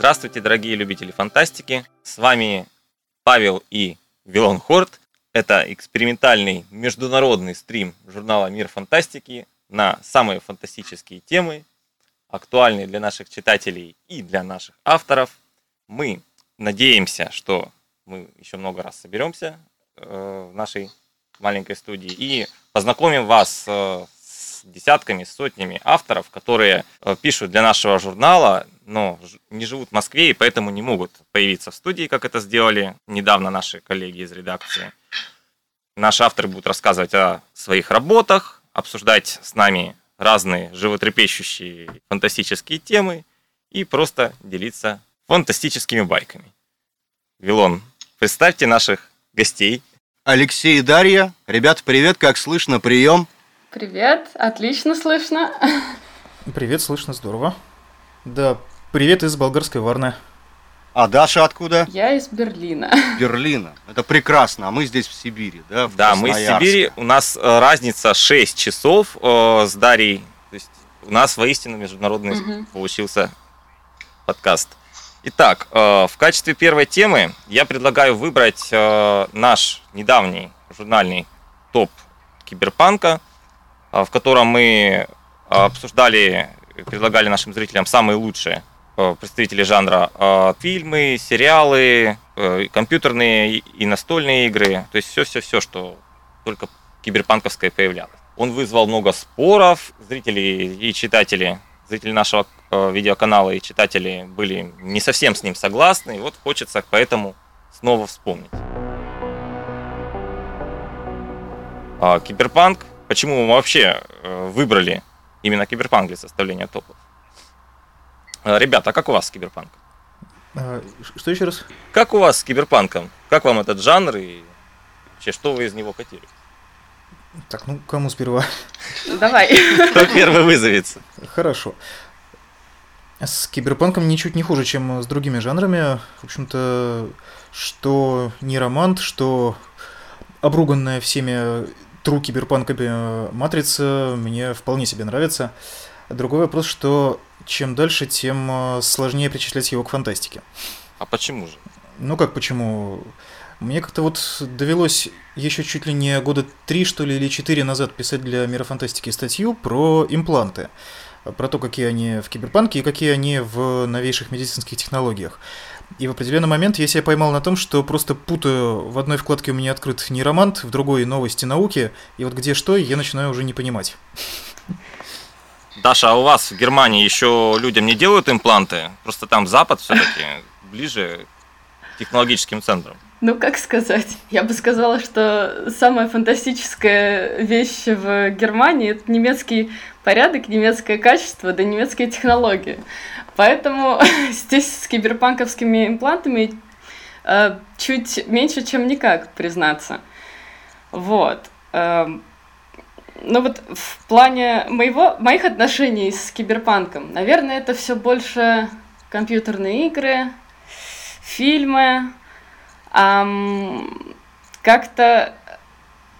Здравствуйте, дорогие любители фантастики. С вами Павел и Вилон Хорт. Это экспериментальный международный стрим журнала «Мир фантастики» на самые фантастические темы, актуальные для наших читателей и для наших авторов. Мы надеемся, что мы еще много раз соберемся э, в нашей маленькой студии и познакомим вас э, десятками, сотнями авторов, которые э, пишут для нашего журнала, но не живут в Москве и поэтому не могут появиться в студии, как это сделали недавно наши коллеги из редакции. Наши авторы будут рассказывать о своих работах, обсуждать с нами разные животрепещущие фантастические темы и просто делиться фантастическими байками. Вилон, представьте наших гостей. Алексей и Дарья. Ребята, привет, как слышно, прием? Привет, отлично слышно. Привет, слышно здорово. Да, привет из болгарской Варны. А Даша откуда? Я из Берлина. Берлина. Это прекрасно. А мы здесь в Сибири, да? В да, мы из Сибири. У нас э, разница 6 часов э, с Дарьей. То есть у нас воистину международный угу. получился подкаст. Итак, э, в качестве первой темы я предлагаю выбрать э, наш недавний журнальный топ киберпанка, в котором мы обсуждали, предлагали нашим зрителям самые лучшие представители жанра фильмы, сериалы, компьютерные и настольные игры, то есть все-все-все, что только киберпанковское появлялось. Он вызвал много споров, зрители и читатели зрители нашего видеоканала и читатели были не совсем с ним согласны, и вот хочется поэтому снова вспомнить. А, киберпанк. Почему мы вообще э, выбрали именно киберпанк для составления топов? Э, ребята, а как у вас с киберпанком? А, что еще раз? Как у вас с киберпанком? Как вам этот жанр и вообще что вы из него хотели? Так, ну кому сперва? Давай. Кто первый вызовется? Хорошо. С киберпанком ничуть не хуже, чем с другими жанрами. В общем-то, что Неромант, что обруганная всеми тру киберпанками матрица мне вполне себе нравится. Другой вопрос, что чем дальше, тем сложнее причислять его к фантастике. А почему же? Ну как почему? Мне как-то вот довелось еще чуть ли не года три, что ли, или четыре назад писать для Мира Фантастики статью про импланты. Про то, какие они в киберпанке и какие они в новейших медицинских технологиях. И в определенный момент я себя поймал на том, что просто путаю, в одной вкладке у меня открыт нейромант, в другой новости науки, и вот где что, я начинаю уже не понимать. Даша, а у вас в Германии еще людям не делают импланты? Просто там Запад все-таки ближе к технологическим центрам. Ну, как сказать? Я бы сказала, что самая фантастическая вещь в Германии – это немецкий порядок, немецкое качество, да немецкие технологии. Поэтому здесь с киберпанковскими имплантами э, чуть меньше, чем никак, признаться. Вот. Э, ну вот в плане моего, моих отношений с киберпанком, наверное, это все больше компьютерные игры, фильмы, Um, как-то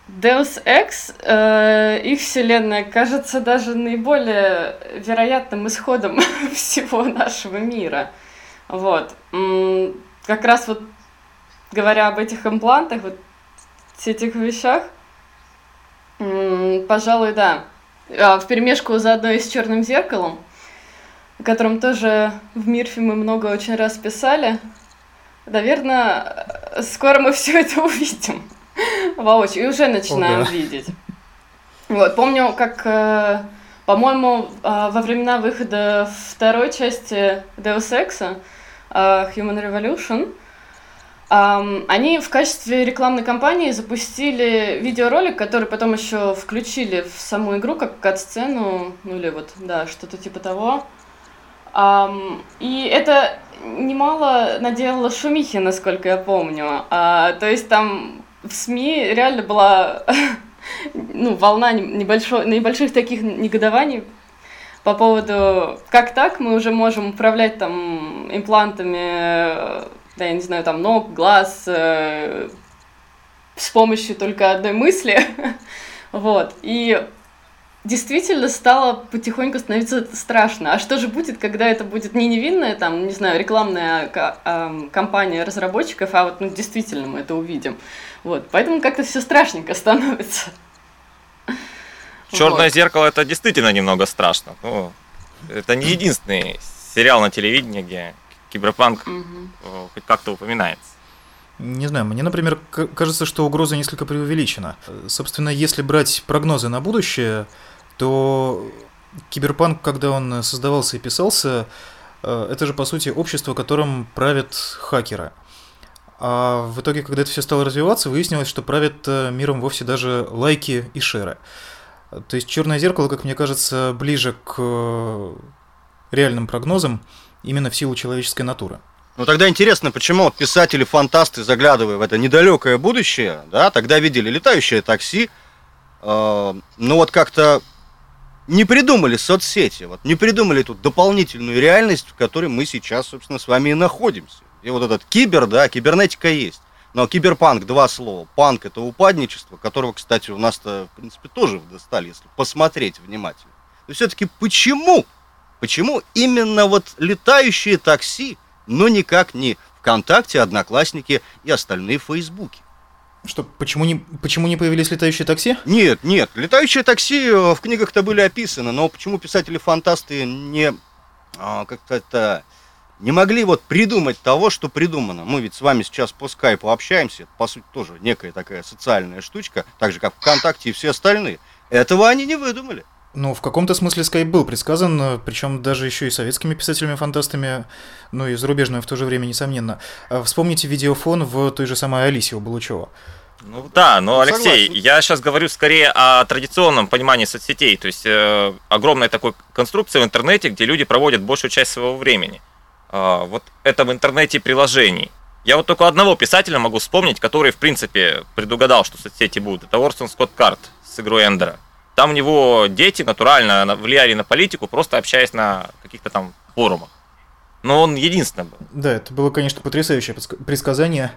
Deus Ex, э, их вселенная, кажется даже наиболее вероятным исходом всего нашего мира. Вот. Как раз вот говоря об этих имплантах, вот этих вещах, пожалуй, да. А, в перемешку заодно и с черным зеркалом, о котором тоже в Мирфе мы много очень раз писали. Наверное, скоро мы все это увидим воочию. И уже начинаем О, да. видеть. Вот, помню, как, э, по-моему, э, во времена выхода второй части Deus Ex, э, Human Revolution, они в качестве рекламной кампании запустили видеоролик, который потом еще включили в саму игру как кат-сцену, ну или вот, да, что-то типа того. И это немало наделала шумихи, насколько я помню. А, то есть там в СМИ реально была ну, волна небольшой, небольших таких негодований по поводу, как так мы уже можем управлять там имплантами, да, я не знаю, там ног, глаз, э, с помощью только одной мысли. вот. И действительно стало потихоньку становиться страшно. А что же будет, когда это будет не невинная, там, не знаю, рекламная компания разработчиков, а вот ну, действительно мы это увидим. Вот, поэтому как-то все страшненько становится. Черное вот. зеркало это действительно немного страшно. Ну, это не единственный сериал на телевидении, где киберпанк угу. как-то упоминается. Не знаю, мне, например, кажется, что угроза несколько преувеличена. Собственно, если брать прогнозы на будущее, то киберпанк, когда он создавался и писался, э, это же, по сути, общество, которым правят хакеры. А в итоге, когда это все стало развиваться, выяснилось, что правят э, миром вовсе даже лайки и шеры. То есть черное зеркало, как мне кажется, ближе к э, реальным прогнозам именно в силу человеческой натуры. Ну тогда интересно, почему писатели-фантасты, заглядывая в это недалекое будущее, да, тогда видели летающее такси, э, ну вот как-то не придумали соцсети, вот не придумали тут дополнительную реальность, в которой мы сейчас, собственно, с вами и находимся. И вот этот кибер, да, кибернетика есть. Но киберпанк, два слова. Панк это упадничество, которого, кстати, у нас-то, в принципе, тоже достали, если посмотреть внимательно. Но все-таки почему? Почему именно вот летающие такси, но никак не ВКонтакте, Одноклассники и остальные Фейсбуки? Что, почему не, почему не появились летающие такси? Нет, нет, летающие такси э, в книгах-то были описаны, но почему писатели-фантасты не а, как-то это не могли вот придумать того, что придумано. Мы ведь с вами сейчас по скайпу общаемся, это, по сути, тоже некая такая социальная штучка, так же, как ВКонтакте и все остальные. Этого они не выдумали. Ну, в каком-то смысле Skype был предсказан, причем даже еще и советскими писателями-фантастами, ну и зарубежными в то же время, несомненно. А вспомните видеофон в той же самой Алисе у Балучева. Ну да, но, ну, Алексей, согласен. я сейчас говорю скорее о традиционном понимании соцсетей, то есть э, огромная такой конструкция в интернете, где люди проводят большую часть своего времени. Э, вот это в интернете приложений. Я вот только одного писателя могу вспомнить, который, в принципе, предугадал, что соцсети будут. Это Орсон Скотт Карт с игрой Эндера. Там у него дети натурально влияли на политику, просто общаясь на каких-то там форумах. Но он единственный был. Да, это было, конечно, потрясающее предсказание.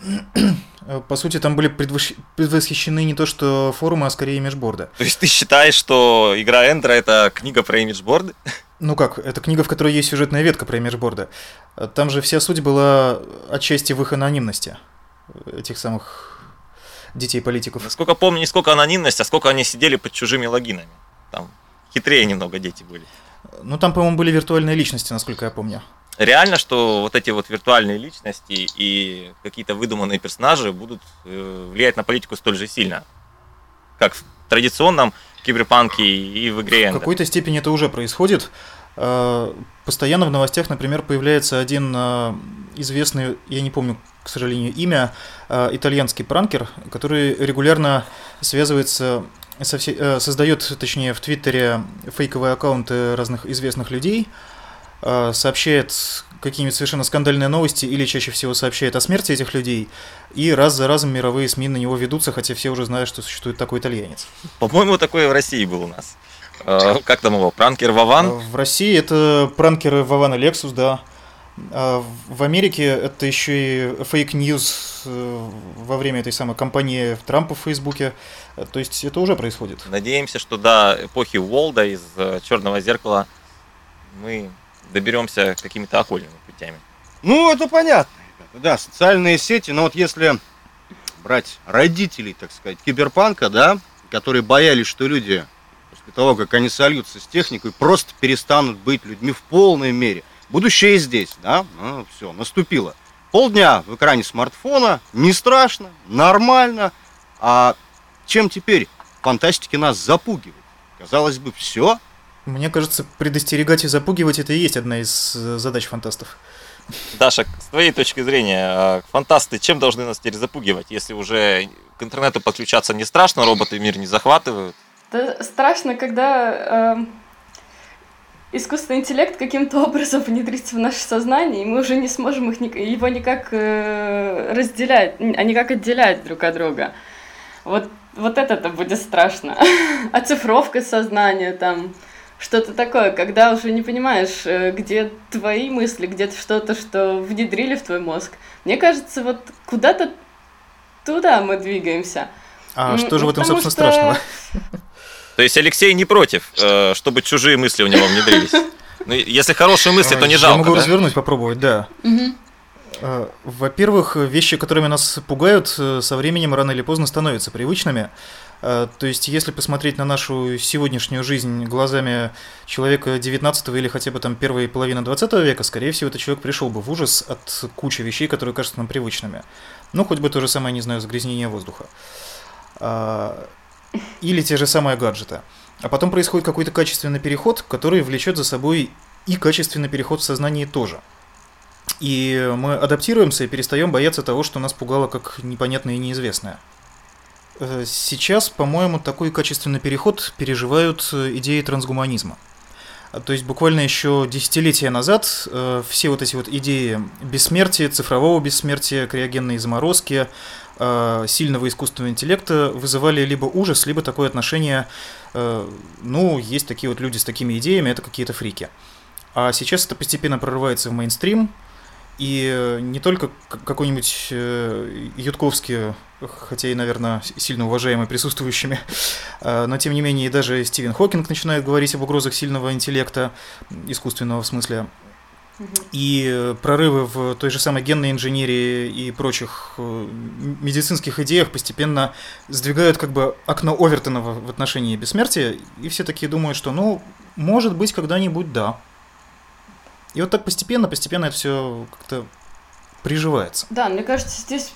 По сути, там были предвосхищены не то что форумы, а скорее имиджборды. То есть ты считаешь, что игра Эндера это книга про имиджборды? Ну как, это книга, в которой есть сюжетная ветка про имиджборды. Там же вся суть была отчасти в их анонимности, этих самых детей политиков. Насколько помню, не сколько анонимность, а сколько они сидели под чужими логинами. Там хитрее немного дети были. Ну, там, по-моему, были виртуальные личности, насколько я помню. Реально, что вот эти вот виртуальные личности и какие-то выдуманные персонажи будут э, влиять на политику столь же сильно, как в традиционном киберпанке и в игре. В какой-то степени это уже происходит. Э, постоянно в новостях, например, появляется один э, известный, я не помню, к сожалению, имя, э, итальянский пранкер, который регулярно связывается со все, э, создает, точнее, в Твиттере фейковые аккаунты разных известных людей, э, сообщает какие-нибудь совершенно скандальные новости или чаще всего сообщает о смерти этих людей, и раз за разом мировые СМИ на него ведутся, хотя все уже знают, что существует такой итальянец. По-моему, такое в России был у нас. Как там его? Пранкер Вован? В России это пранкеры Вован и Лексус, да. А в Америке это еще и fake news э, во время этой самой кампании Трампа в Фейсбуке. То есть это уже происходит. Надеемся, что до эпохи Уолда из э, Черного зеркала мы доберемся какими-то окольными путями. Ну, это понятно. Да, социальные сети, но вот если брать родителей, так сказать, киберпанка, да, которые боялись, что люди после того, как они сольются с техникой, просто перестанут быть людьми в полной мере – Будущее здесь, да? Ну, все, наступило. Полдня в экране смартфона, не страшно, нормально. А чем теперь фантастики нас запугивают? Казалось бы, все. Мне кажется, предостерегать и запугивать это и есть одна из э, задач фантастов. Даша, с твоей точки зрения, а, фантасты чем должны нас теперь запугивать, если уже к интернету подключаться не страшно, роботы мир не захватывают? Да страшно, когда э, искусственный интеллект каким-то образом внедрится в наше сознание, и мы уже не сможем их, его никак э, разделять, а никак отделять друг от друга. Вот, вот это-то будет страшно. Оцифровка сознания там, что-то такое, когда уже не понимаешь, э, где твои мысли, где что-то, что внедрили в твой мозг. Мне кажется, вот куда-то туда мы двигаемся. А что же в этом, собственно, что... страшного? То есть Алексей не против, э, чтобы чужие мысли у него внедрились. Ну, если хорошие мысли, то не жалко. Я могу да? развернуть, попробовать, да. Э, Во-первых, вещи, которыми нас пугают, э, со временем рано или поздно становятся привычными. То есть, если посмотреть на нашу сегодняшнюю жизнь глазами человека 19 или хотя бы там первой половины 20 века, скорее всего, этот человек пришел бы в ужас от кучи вещей, которые кажутся нам привычными. Ну, хоть бы то же самое, не знаю, загрязнение воздуха. Или те же самые гаджеты. А потом происходит какой-то качественный переход, который влечет за собой и качественный переход в сознании тоже. И мы адаптируемся и перестаем бояться того, что нас пугало как непонятное и неизвестное. Э, Сейчас, по-моему, такой качественный переход переживают э, идеи трансгуманизма. А, То есть буквально еще десятилетия назад э, все вот эти вот идеи бессмертия, цифрового бессмертия, криогенной заморозки, сильного искусственного интеллекта вызывали либо ужас, либо такое отношение, э, ну, есть такие вот люди с такими идеями, это какие-то фрики. А сейчас это постепенно прорывается в мейнстрим, и э, не только какой-нибудь э, Ютковский, хотя и, наверное, сильно уважаемый присутствующими, э, но тем не менее и даже Стивен Хокинг начинает говорить об угрозах сильного интеллекта, искусственного в смысле, И э, прорывы в той же самой генной инженерии и прочих э, медицинских идеях постепенно сдвигают как бы окно Овертона в отношении бессмертия, и все такие думают, что ну, может быть, когда-нибудь да. И вот так постепенно, постепенно это все как-то приживается. Да, мне кажется, здесь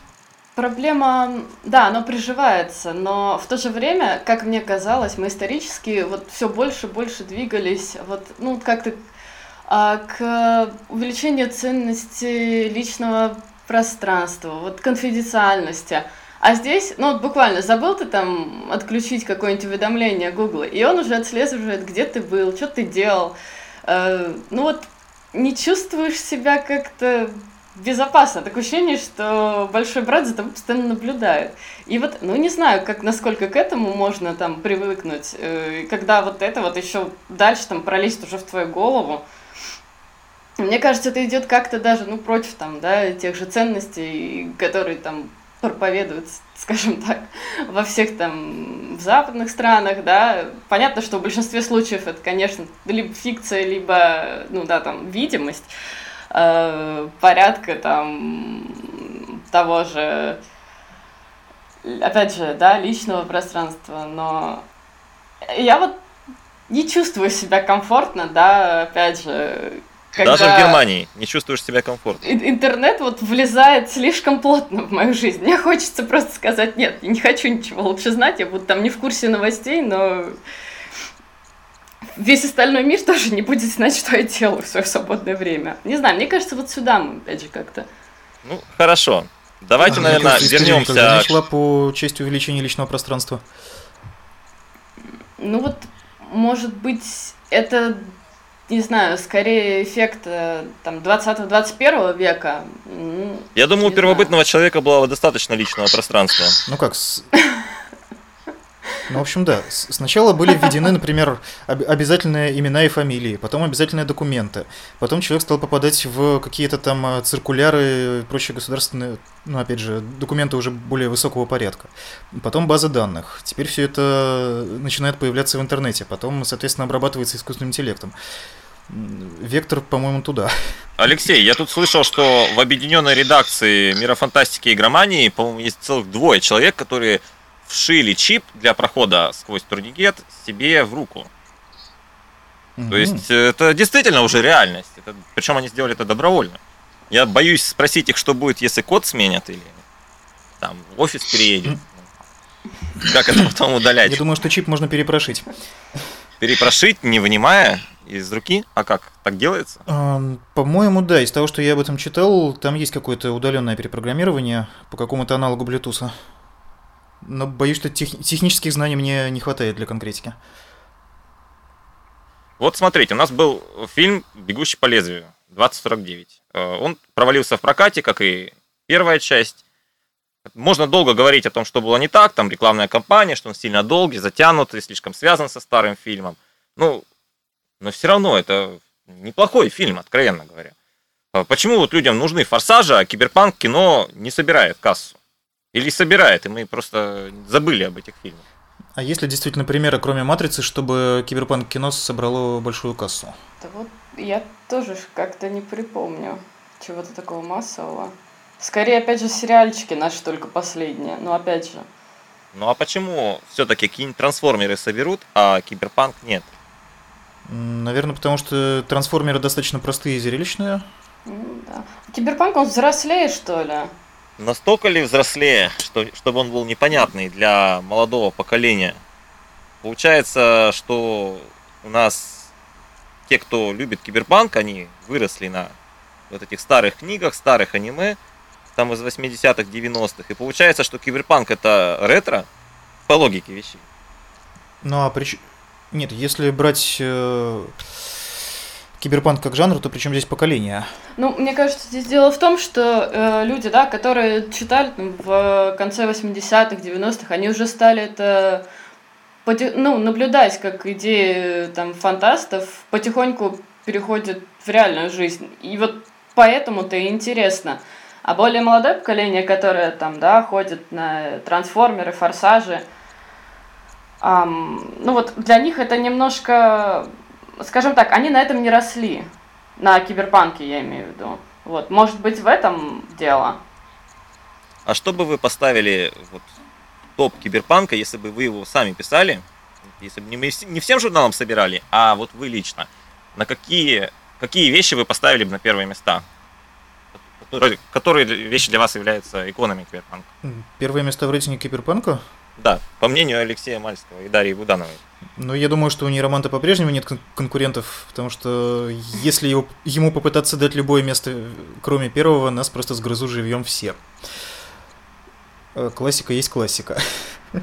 проблема, да, оно приживается, но в то же время, как мне казалось, мы исторически вот все больше и больше двигались вот, ну, как-то к увеличению ценности личного пространства, вот конфиденциальности. А здесь, ну вот буквально, забыл ты там отключить какое-нибудь уведомление Гугла, и он уже отслеживает, где ты был, что ты делал. Э, ну вот не чувствуешь себя как-то безопасно. Такое ощущение, что большой брат за тобой постоянно наблюдает. И вот, ну не знаю, как насколько к этому можно там привыкнуть, э, когда вот это вот еще дальше там пролезет уже в твою голову. Мне кажется, это идет как-то даже, ну, против там, да, тех же ценностей, которые там проповедуют, скажем так, во всех там в западных странах, да. Понятно, что в большинстве случаев это, конечно, либо фикция, либо, ну да, там, видимость э, порядка там того же, опять же, да, личного пространства, но я вот не чувствую себя комфортно, да, опять же, когда Даже в Германии не чувствуешь себя комфортно. ин- интернет вот влезает слишком плотно в мою жизнь. Мне хочется просто сказать, нет, я не хочу ничего лучше знать, я буду там не в курсе новостей, но весь остальной мир тоже не будет знать, что я делаю в свое свободное время. Не знаю, мне кажется, вот сюда мы, опять же, как-то. Ну, хорошо. Давайте, А, наверное, кажется, вернемся. никогда не шла по части увеличения личного пространства. Ну вот, может быть, это, не знаю, скорее эффект э, там 20-21 века. М, Я думаю, у первобытного человека было достаточно личного пространства. Ну как, с- Ну, в общем, да. Сначала были введены, например, об- обязательные имена и фамилии, потом обязательные документы. Потом человек стал попадать в какие-то там э, циркуляры и прочие государственные, ну, опять же, документы уже более высокого порядка. Потом базы данных. Теперь все это начинает появляться в интернете. Потом, соответственно, обрабатывается искусственным интеллектом. Вектор, по-моему, туда. Алексей, я тут слышал, что в объединенной редакции Мира фантастики и игромании, по-моему, есть целых двое человек, которые вшили чип для прохода сквозь турникет себе в руку. То есть э, это действительно уже реальность. Это, причем они сделали это добровольно. Я боюсь спросить их, что будет, если код сменят или там офис переедет. Как это потом удалять? Я думаю, что чип можно перепрошить. Перепрошить, не вынимая из руки? А как? Так делается? По-моему, да. Из того, что я об этом читал, там есть какое-то удаленное перепрограммирование по какому-то аналогу Bluetooth. Но боюсь, что тех- технических знаний мне не хватает для конкретики. Вот смотрите, у нас был фильм «Бегущий по лезвию» 2049. Э, Он провалился в прокате, как и первая часть. Можно долго говорить о том, что было не так, там рекламная кампания, что он сильно долгий, затянутый, слишком связан со старым фильмом. Ну, но все равно это неплохой фильм, откровенно говоря. А Почему вот людям нужны форсажи, а киберпанк кино не собирает кассу? Или собирает, и мы просто забыли об этих фильмах. А есть ли действительно примеры, кроме «Матрицы», чтобы Киберпанк кино собрало большую кассу? Да вот я тоже как-то не припомню чего-то такого массового. Скорее, опять же, сериальчики наши только последние, но опять же. Ну а почему все-таки какие-нибудь трансформеры соберут, а Киберпанк нет? Наверное, потому что трансформеры достаточно простые и зрелищные. Да. Киберпанк, он взрослее, что ли? Настолько ли взрослее, что, чтобы он был непонятный для молодого поколения? Получается, что у нас те, кто любит киберпанк, они выросли на вот этих старых книгах, старых аниме, там из 80-х, 90-х. И получается, что киберпанк это ретро по логике вещей. Ну а прич... Нет, если брать э, киберпанк как жанр, то причем здесь поколение? Ну, мне кажется, здесь дело в том, что э, люди, да, которые читали там, в конце 80-х, 90-х, они уже стали это ну, наблюдать, как идеи там, фантастов потихоньку переходят в реальную жизнь. И вот поэтому-то и интересно. А более молодое поколение, которое там, да, ходит на трансформеры, форсажи, эм, ну вот для них это немножко, скажем так, они на этом не росли. На киберпанке, я имею в виду. Вот, может быть, в этом дело. А что бы вы поставили вот, топ киберпанка, если бы вы его сами писали, если бы не, не всем журналам собирали, а вот вы лично, на какие, какие вещи вы поставили бы на первые места? Которые вещи для вас являются иконами киберпанка? Первое место в рейтинге киберпанка? Да, по мнению Алексея Мальского и Дарьи Будановой. Ну, я думаю, что у нейроманта по-прежнему нет конкурентов, потому что если его, ему попытаться дать любое место, кроме первого, нас просто сгрызу живьем все. Э, классика есть классика.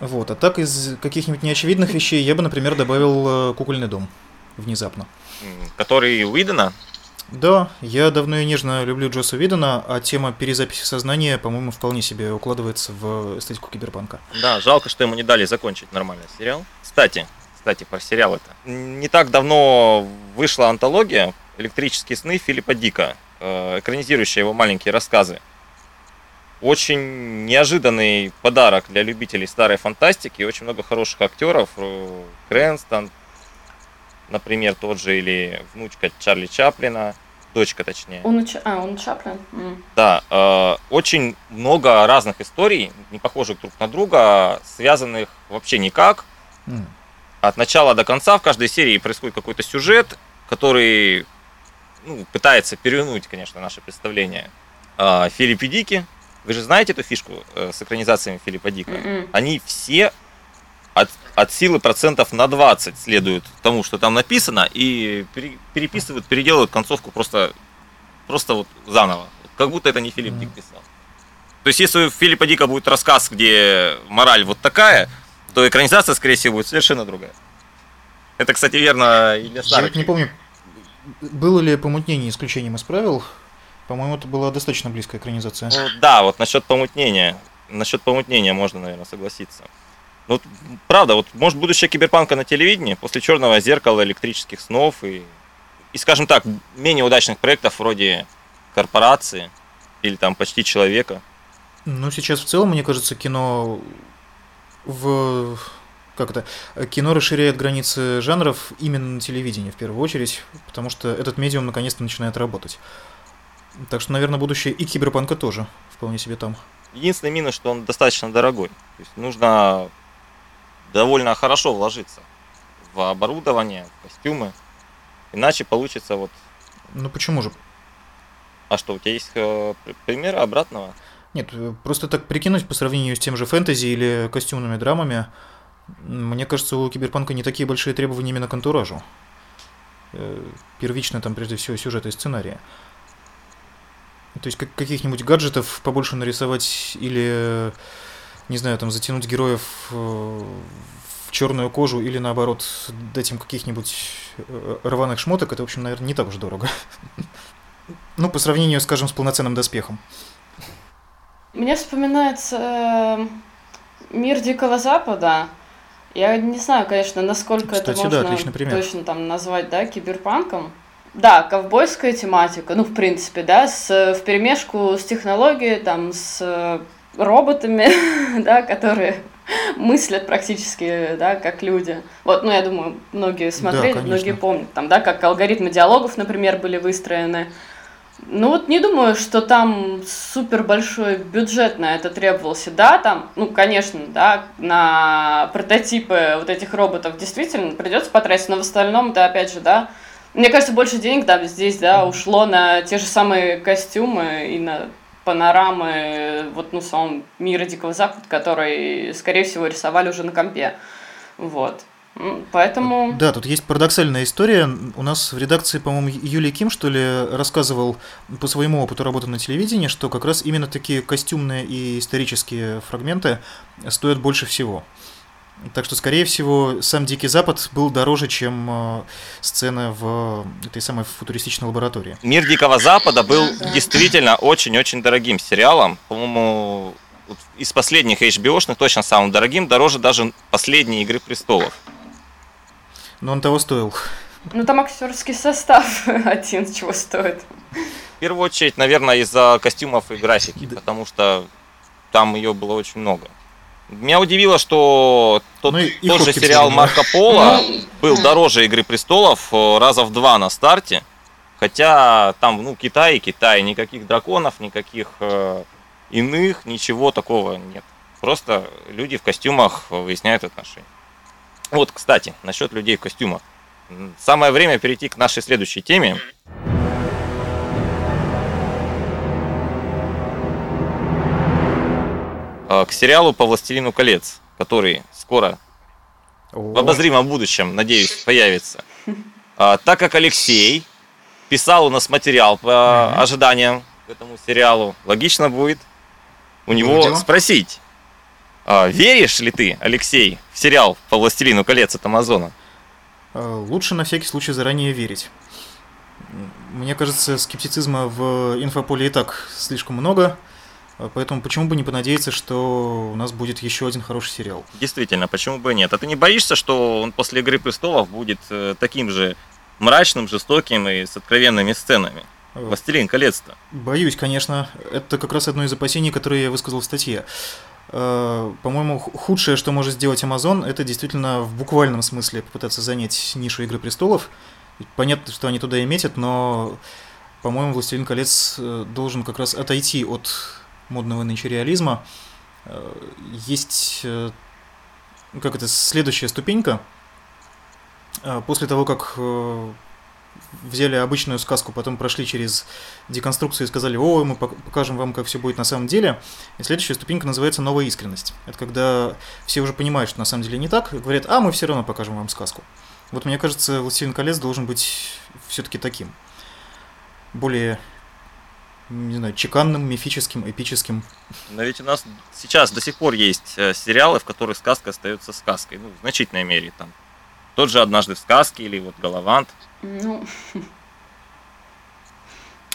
Вот, а так из каких-нибудь неочевидных вещей я бы, например, добавил э, кукольный дом внезапно. Который Уидона? Да, я давно и нежно люблю Джосса Видона, а тема перезаписи сознания, по-моему, вполне себе укладывается в эстетику киберпанка. Да, жалко, что ему не дали закончить нормальный сериал. Кстати, кстати, про сериал это. Не так давно вышла антология «Электрические сны» Филиппа Дика, э, экранизирующая его маленькие рассказы. Очень неожиданный подарок для любителей старой фантастики. Очень много хороших актеров. Э, Крэнстон, например, тот же, или внучка Чарли Чаплина, дочка точнее. Он, а, он Чаплин? Mm. Да, э, очень много разных историй, не похожих друг на друга, связанных вообще никак. Mm. От начала до конца в каждой серии происходит какой-то сюжет, который ну, пытается перевернуть, конечно, наше представление э, Филиппе Дики. Вы же знаете эту фишку э, с экранизациями Филиппа Дика? Mm-mm. Они все от, от силы процентов на 20 следуют тому, что там написано, и пере, переписывают, переделывают концовку просто, просто вот заново. Как будто это не Филипп Дик писал. То есть, если у Филиппа Дика будет рассказ, где мораль вот такая, то экранизация, скорее всего, будет совершенно другая. Это, кстати, верно и для старых. Я не помню, было ли помутнение исключением из правил. По-моему, это была достаточно близкая экранизация. Ну, да, вот насчет помутнения. Насчет помутнения можно, наверное, согласиться. Ну, правда, вот может будущее киберпанка на телевидении после черного зеркала, электрических снов и, и, скажем так, менее удачных проектов вроде корпорации или там почти человека. Ну, сейчас в целом, мне кажется, кино в как это, кино расширяет границы жанров именно на телевидении в первую очередь, потому что этот медиум наконец-то начинает работать. Так что, наверное, будущее и киберпанка тоже вполне себе там. Единственный минус, что он достаточно дорогой. То есть нужно довольно хорошо вложиться в оборудование, в костюмы. Иначе получится вот... Ну почему же? А что, у тебя есть э, примеры обратного? Нет, э, просто так прикинуть по сравнению с тем же фэнтези или костюмными драмами, мне кажется, у Киберпанка не такие большие требования именно к антуражу. Э, первично там прежде всего сюжет и сценария. То есть как каких-нибудь гаджетов побольше нарисовать или не знаю, там затянуть героев э, в черную кожу или наоборот дать им каких-нибудь э, рваных шмоток, это, в общем, наверное, не так уж дорого. Ну, по сравнению, скажем, с полноценным доспехом. Мне вспоминается э, мир Дикого Запада. Я не знаю, конечно, насколько Кстати, это можно да, точно там назвать, да, киберпанком. Да, ковбойская тематика, ну, в принципе, да, с, в перемешку с технологией, там, с роботами, да, которые мыслят практически, да, как люди. Вот, ну, я думаю, многие смотрели, Да, многие помнят, там, да, как алгоритмы диалогов, например, были выстроены. Ну вот не думаю, что там супер большой бюджет на это требовался. Да, там, ну, конечно, да, на прототипы вот этих роботов действительно придется потратить, но в остальном, да, опять же, да, мне кажется, больше денег, да, здесь, да, ушло на те же самые костюмы и на панорамы, вот, ну, самого мира Дикого Запада, который, скорее всего, рисовали уже на компе. Вот. Поэтому... Да, тут есть парадоксальная история. У нас в редакции, по-моему, Юлий Ким, что ли, рассказывал по своему опыту работы на телевидении, что как раз именно такие костюмные и исторические фрагменты стоят больше всего. Так что, скорее всего, сам Дикий Запад был дороже, чем э, сцена в этой самой футуристичной лаборатории. Мир Дикого Запада был действительно очень-очень дорогим сериалом. По-моему, из последних HBO-шных точно самым дорогим, дороже даже последней Игры Престолов. Но он того стоил. Ну, там актерский состав один чего стоит. В первую очередь, наверное, из-за костюмов и графики, Да. потому что там ее было очень много. Меня удивило, что тот, Ну и- тот же сериал. Марко Поло был дороже Игры Престолов э, раза в два на старте. Хотя там, ну, Китай и Китай, никаких драконов, никаких э, иных, ничего такого нет. Просто люди в костюмах выясняют отношения. Вот, кстати, насчет людей в костюмах. Самое время перейти к нашей следующей теме. К сериалу по «Властелину колец», который скоро в обозримом будущем, надеюсь, появится. А, так как Алексей писал у нас материал по ожиданиям к этому сериалу, логично будет у него дело. спросить, а, веришь ли ты, Алексей, в сериал по «Властелину колец» от Амазона? Э, Лучше на всякий случай заранее верить. Мне кажется, скептицизма в инфополе и так слишком много, э, поэтому почему бы не понадеяться, что у нас будет еще один хороший сериал. Действительно, почему бы нет? А ты не боишься, что он после «Игры престолов» будет э, таким же мрачным, жестоким и с откровенными сценами? Э, «Властелин колец»-то. Боюсь, конечно, это как раз одно из опасений, которые я высказал в статье. Э, По-моему, ху- худшее, что может сделать Amazon, это действительно в буквальном смысле попытаться занять нишу Игры престолов. Понятно, что они туда и метят, но, по-моему, Властелин колец должен как раз отойти от модного нынче реализма. Э, Есть, э, ну, как это, следующая ступенька. Э, После того, как взяли обычную сказку, потом прошли через деконструкцию и сказали, о, мы пок- покажем вам, как все будет на самом деле. И следующая ступенька называется новая искренность. Это когда все уже понимают, что на самом деле не так, и говорят, а мы все равно покажем вам сказку. Вот мне кажется, «Властелин колец» должен быть все-таки таким. Более, не знаю, чеканным, мифическим, эпическим. Но ведь у нас сейчас до сих пор есть э, сериалы, в которых сказка остается сказкой. Ну, в значительной мере. Там тот же «Однажды в сказке» или вот «Галавант». Ну,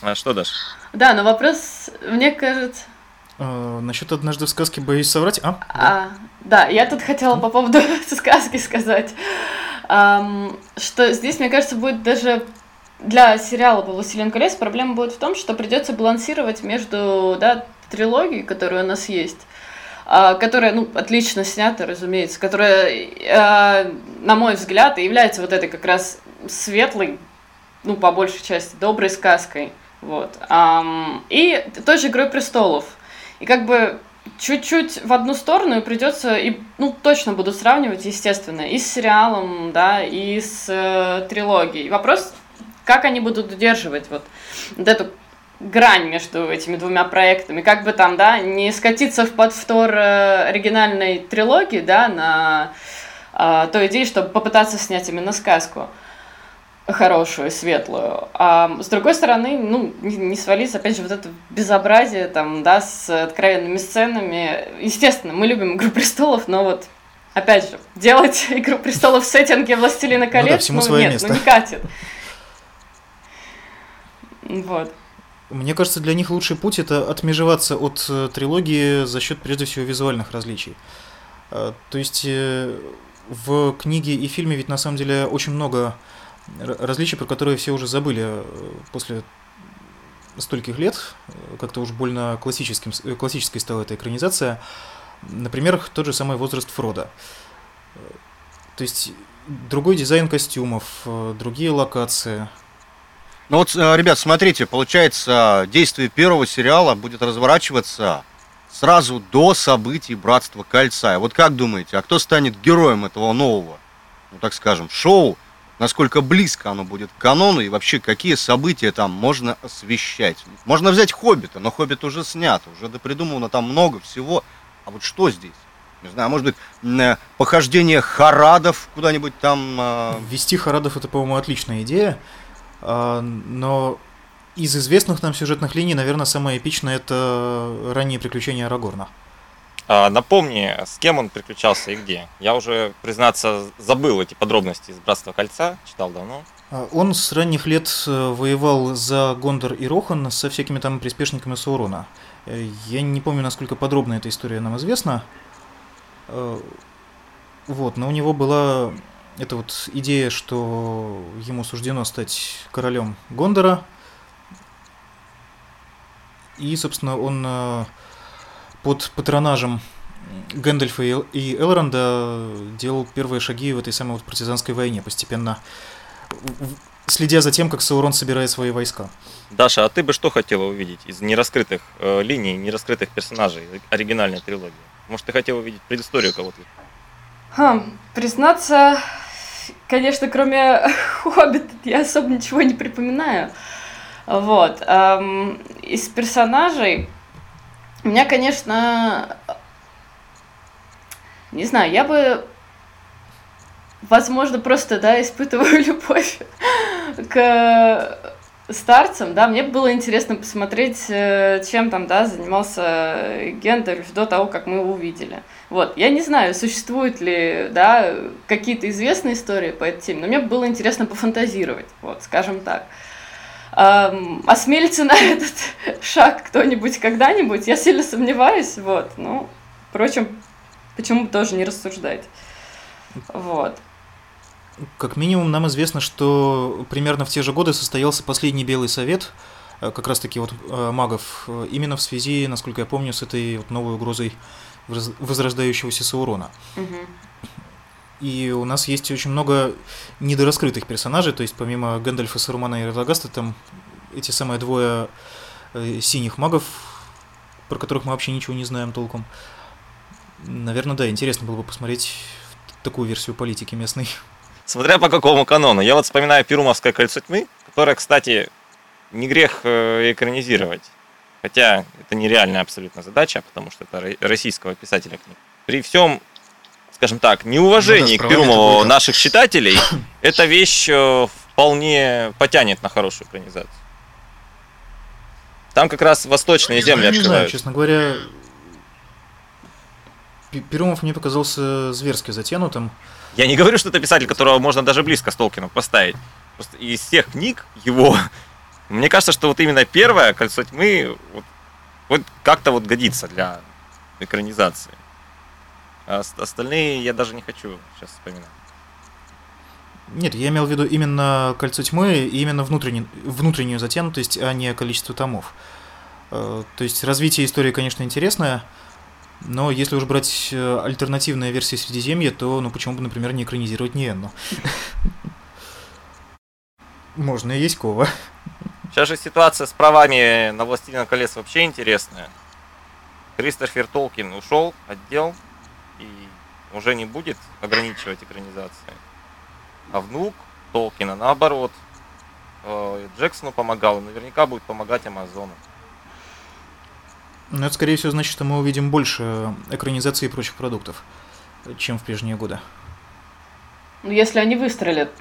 А что, Даш? да, но вопрос, мне кажется... Э, насчет «Однажды в сказке» боюсь соврать. А? А, да, я тут хотела по поводу сказки сказать, ам, что здесь, мне кажется, будет даже для сериала «Властелин колец» проблема будет в том, что придется балансировать между да, трилогией, которая у нас есть, а, которая, ну, отлично снята, разумеется, которая, а, на мой взгляд, и является вот этой как раз светлой, ну, по большей части, доброй сказкой, вот, и той же «Игрой престолов», и как бы чуть-чуть в одну сторону придется, и, ну, точно буду сравнивать, естественно, и с сериалом, да, и с э, трилогией. Вопрос, как они будут удерживать вот, вот эту грань между этими двумя проектами, как бы там, да, не скатиться в подвтор э, оригинальной трилогии, да, на э, той идее, чтобы попытаться снять именно сказку хорошую, светлую. А с другой стороны, ну, не, свалиться, опять же, вот это безобразие, там, да, с откровенными сценами. Естественно, мы любим «Игру престолов», но вот, опять же, делать «Игру престолов» в сеттинге «Властелина колец», да, всему свое нет, место. ну не катит. Вот. Мне кажется, для них лучший путь это отмежеваться от э, трилогии за счет прежде всего визуальных различий. Э, То есть э, в книге и фильме ведь на самом деле очень много различий, про которые все уже забыли после стольких лет. Как-то уж больно классическим, классической стала эта экранизация. Например, тот же самый возраст Фрода. То есть другой дизайн костюмов, другие локации. Ну вот, э, ребят, смотрите, получается, действие первого сериала будет разворачиваться сразу до событий Братства Кольца. И вот как думаете, а кто станет героем этого нового, ну так скажем, шоу? Насколько близко оно будет к канону и вообще какие события там можно освещать? Можно взять Хоббита, но Хоббит уже снят, уже допридумано там много всего. А вот что здесь? Не знаю, может быть, э, похождение Харадов куда-нибудь там... Э, Ввести Харадов это, по-моему, отличная идея. А, но из известных нам сюжетных линий, наверное, самое эпичное это ранние приключения Арагорна. А, напомни, с кем он приключался и где? Я уже, признаться, забыл эти подробности из Братства Кольца, читал давно. А, он с ранних лет э, воевал за Гондор и Рохан со всякими там приспешниками Саурона. Э, я не помню, насколько подробно эта история нам известна. Э, вот, но у него была эта вот идея, что ему суждено стать королем Гондора. И, собственно, он э, под патронажем Гэндальфа и Элронда делал первые шаги в этой самой вот партизанской войне, постепенно следя за тем, как Саурон собирает свои войска. Даша, а ты бы что хотела увидеть из нераскрытых э, линий, нераскрытых персонажей оригинальной трилогии? Может, ты хотела увидеть предысторию кого-то? Хм, признаться, конечно, кроме Хоббита я особо ничего не припоминаю. Вот. Эм, из персонажей меня, конечно, не знаю, я бы, возможно, просто, да, испытываю любовь к старцем, да, мне было интересно посмотреть, э, чем там, да, занимался Гендальф до того, как мы его увидели. Вот, я не знаю, существуют ли, да, какие-то известные истории по этой теме, но мне было интересно пофантазировать, вот, скажем так. Эм, осмелится на этот шаг кто-нибудь когда-нибудь, я сильно сомневаюсь, вот, ну, впрочем, почему бы тоже не рассуждать, вот. Как минимум нам известно, что примерно в те же годы состоялся последний Белый Совет, э, как раз таки вот э, магов, э, именно в связи, насколько я помню, с этой вот новой угрозой возрождающегося Саурона. Угу. И у нас есть очень много недораскрытых персонажей, то есть помимо Гэндальфа, Сарумана и Радагаста, там эти самые двое синих магов, про которых мы вообще ничего не знаем толком. Наверное, да, интересно было бы посмотреть такую версию политики местной. Смотря по какому канону. Я вот вспоминаю Перумовское кольцо тьмы, которое, кстати, не грех э, экранизировать. Хотя это нереальная абсолютно задача, потому что это российского писателя книг. При всем, скажем так, неуважении ну, да, к Перумову наших читателей, эта вещь э, вполне потянет на хорошую экранизацию. Там как раз восточные я земли не знаю, честно говоря, Перумов мне показался зверски затянутым. Я не говорю, что это писатель, которого можно даже близко с Толкином поставить. Просто из всех книг его, мне кажется, что вот именно первое «Кольцо тьмы» вот, вот как-то вот годится для экранизации. А остальные я даже не хочу сейчас вспоминать. Нет, я имел в виду именно «Кольцо тьмы» и именно внутренний, внутреннюю затянутость, а не количество томов. Э, то есть развитие истории, конечно, интересное, но если уж брать э, альтернативные версии Средиземья, то ну почему бы, например, не экранизировать Ниенну? Можно и есть кова. Сейчас же ситуация с правами на Властелина колец вообще интересная. Кристофер Толкин ушел, отдел, и уже не будет ограничивать экранизации. А внук Толкина, наоборот, э, Джексону помогал, и наверняка будет помогать Амазону. Ну, это, скорее всего, значит, что мы увидим больше экранизации прочих продуктов, чем в прежние годы. Ну, если они выстрелят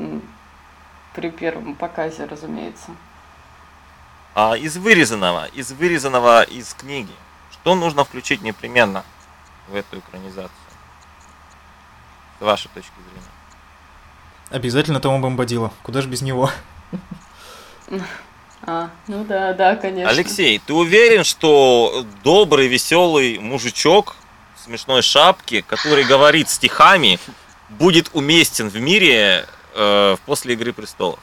при первом показе, разумеется. А из вырезанного, из вырезанного из книги, что нужно включить непременно в эту экранизацию? С вашей точки зрения. Обязательно Тома Бомбадила. Куда же без него? А, ну да, да, конечно. Алексей, ты уверен, что добрый, веселый мужичок в смешной шапке, который говорит стихами, будет уместен в мире э, после Игры престолов?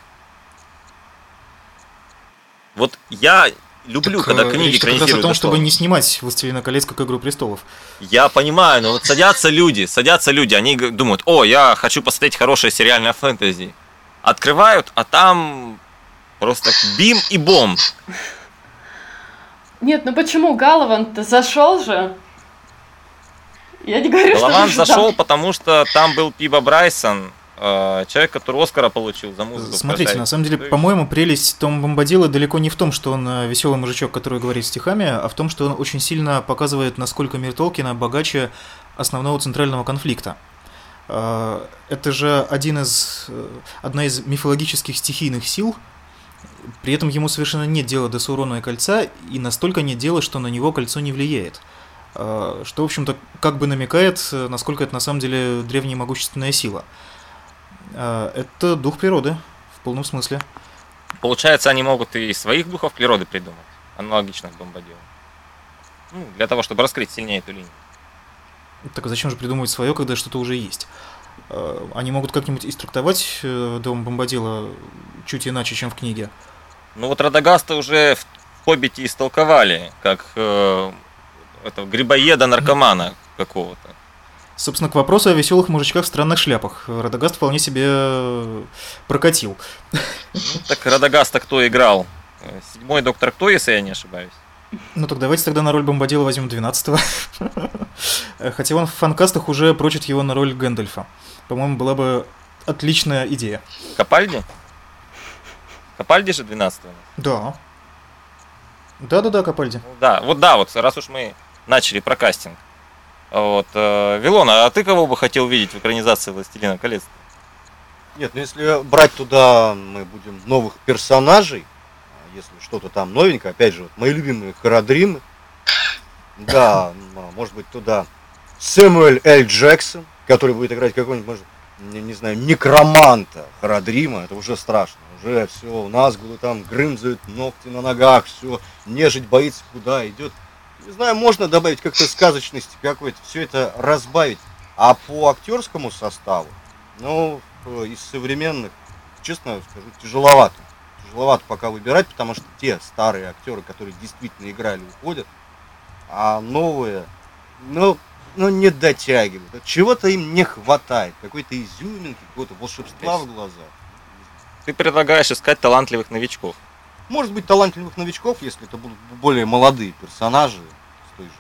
Вот я люблю, Так, когда э, книги речь как раз о экранизируют том, чтобы не снимать «Властелина колец» как «Игру престолов». Я понимаю, но вот садятся люди, садятся люди, они думают, о, я хочу посмотреть хорошее сериальное фэнтези. Открывают, а там просто бим и бом. Нет, ну почему Галаван-то зашел же? Я не говорю, что Голован ожидал. зашел, потому что там был Пиба Брайсон, человек, который Оскара получил за музыку. Смотрите, на самом деле, по-моему, прелесть Тома Бомбадила далеко не в том, что он веселый мужичок, который говорит стихами, а в том, что он очень сильно показывает, насколько мир Толкина богаче основного центрального конфликта. А, Это же один из, э, одна из мифологических стихийных сил, при этом ему совершенно нет дела до Саурона и кольца, и настолько нет дела, что на него кольцо не влияет. Что, в общем-то, как бы намекает, э, насколько это на самом деле древняя могущественная сила. А, Это дух природы, в полном смысле. Получается, они могут и своих духов природы придумать, аналогичных бомбадилам. Ну, для того, чтобы раскрыть сильнее эту линию. Так а зачем же придумывать свое, когда что-то уже есть? А, Они могут как-нибудь инструктовать э, Дом Бомбадила чуть иначе, чем в книге. Ну вот Радагаста уже в Хоббите истолковали, как э, этого грибоеда-наркомана какого-то. Собственно, к вопросу о веселых мужичках в странных шляпах. Радагаст вполне себе э, прокатил. Ну, так Радагаста кто играл? Седьмой доктор кто, если я не ошибаюсь? Ну так давайте тогда на роль Бомбадила возьмем 12-го. Хотя он в фанкастах уже прочит его на роль Гэндальфа. По-моему, была бы отличная идея. Капальди? Капальди же 12 Да. Да-да-да, Капальди. Ну да, вот да, вот раз уж мы начали про кастинг. Вот, э, Вилона, а ты кого бы хотел видеть в экранизации «Властелина колец»? Нет, ну если брать туда мы будем новых персонажей, а если что-то там новенькое, опять же, вот мои любимые Харадримы, да, а, может быть туда Сэмюэль Л. Джексон, который будет играть какого-нибудь, может, не, не знаю, некроманта Харадрима, это уже страшно, уже все, у нас там грымзают ногти на ногах, все, нежить боится, куда идет. Не знаю, можно добавить как-то сказочности какой-то, все это разбавить. А по актерскому составу, ну, э, из современных, честно скажу, тяжеловато. Тяжеловато пока выбирать, потому что те старые актеры, которые действительно играли, уходят, а новые, ну, ну не дотягивают. Чего-то им не хватает, какой-то изюминки, какого-то волшебства в глазах. Ты предлагаешь искать талантливых новичков. Может быть, талантливых новичков, если это будут более молодые персонажи с той же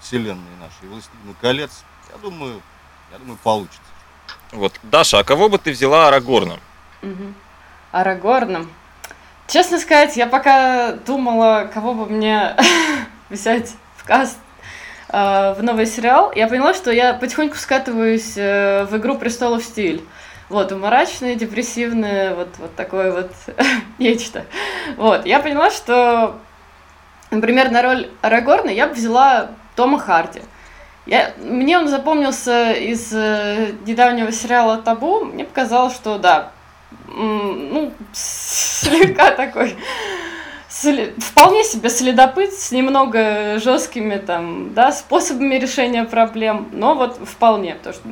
вселенной нашей, Властелина колец, я думаю, я думаю, получится. Вот, Даша, а кого бы ты взяла Арагорном? Мгм. Арагорном. Честно сказать, я пока думала, кого бы мне взять в каст э, в новый сериал, я поняла, что я потихоньку скатываюсь э, в «Игру престолов» стиль. Вот, мрачный, депрессивный, вот, вот такое вот нечто. Вот, я поняла, что, например, на роль Арагорна я бы взяла Тома Харди. Я, мне он запомнился из э, недавнего сериала «Табу». Мне показалось, что да, ну, слегка такой, вполне себе следопыт с немного жесткими там, да, способами решения проблем, но вот вполне, потому что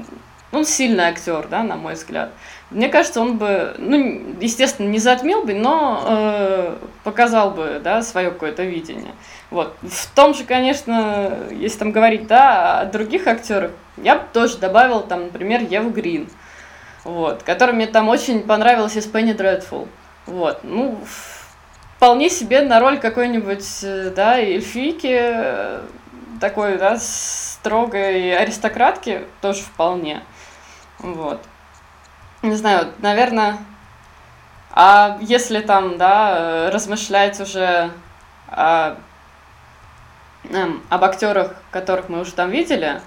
он сильный актер, да, на мой взгляд. Мне кажется, он бы, ну, естественно, не затмил бы, но э, показал бы, да, свое какое-то видение. Вот. В том же, конечно, если там говорить, да, о других актерах, я бы тоже добавила там, например, Еву Грин, вот, которая мне там очень понравилась из Пенни Дредфул. Вот, ну, вполне себе на роль какой-нибудь, э, да, эльфийки, э, такой, да, строгой аристократки тоже вполне. Вот. Не знаю, наверное, а если там, да, э, размышлять уже о, эм, об актерах, которых мы уже там видели,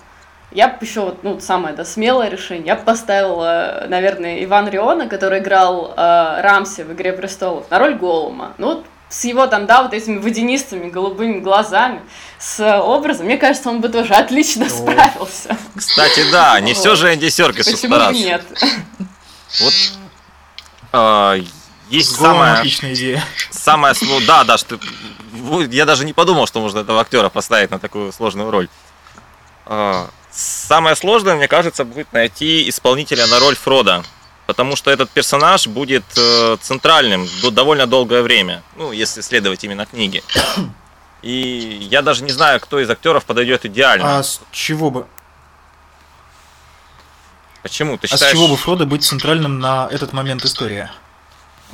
я бы еще, ну, самое, да, смелое решение, я бы поставила, наверное, Иван Риона, который играл э, Рамси в «Игре престолов», на роль Голума. Ну, с его там, да, вот этими водянистыми голубыми глазами, с э, образом, мне кажется, он бы тоже отлично О. справился. Кстати, да, не Вот. все же Энди Серкис Почему нет? Вот а, есть самая, отличная идея. самая сложная... Да, ты... вы- я даже не подумал, что можно этого актера поставить на такую сложную роль. А, Самое сложное, мне кажется, будет найти исполнителя на роль Фрода. Потому что этот персонаж будет э, центральным до- довольно долгое время, ну, если следовать именно книге. И я даже не знаю, кто из актеров подойдет идеально. А с чего бы, Почему? Ты а с считаешь... чего бы Фродо быть центральным на этот момент истории?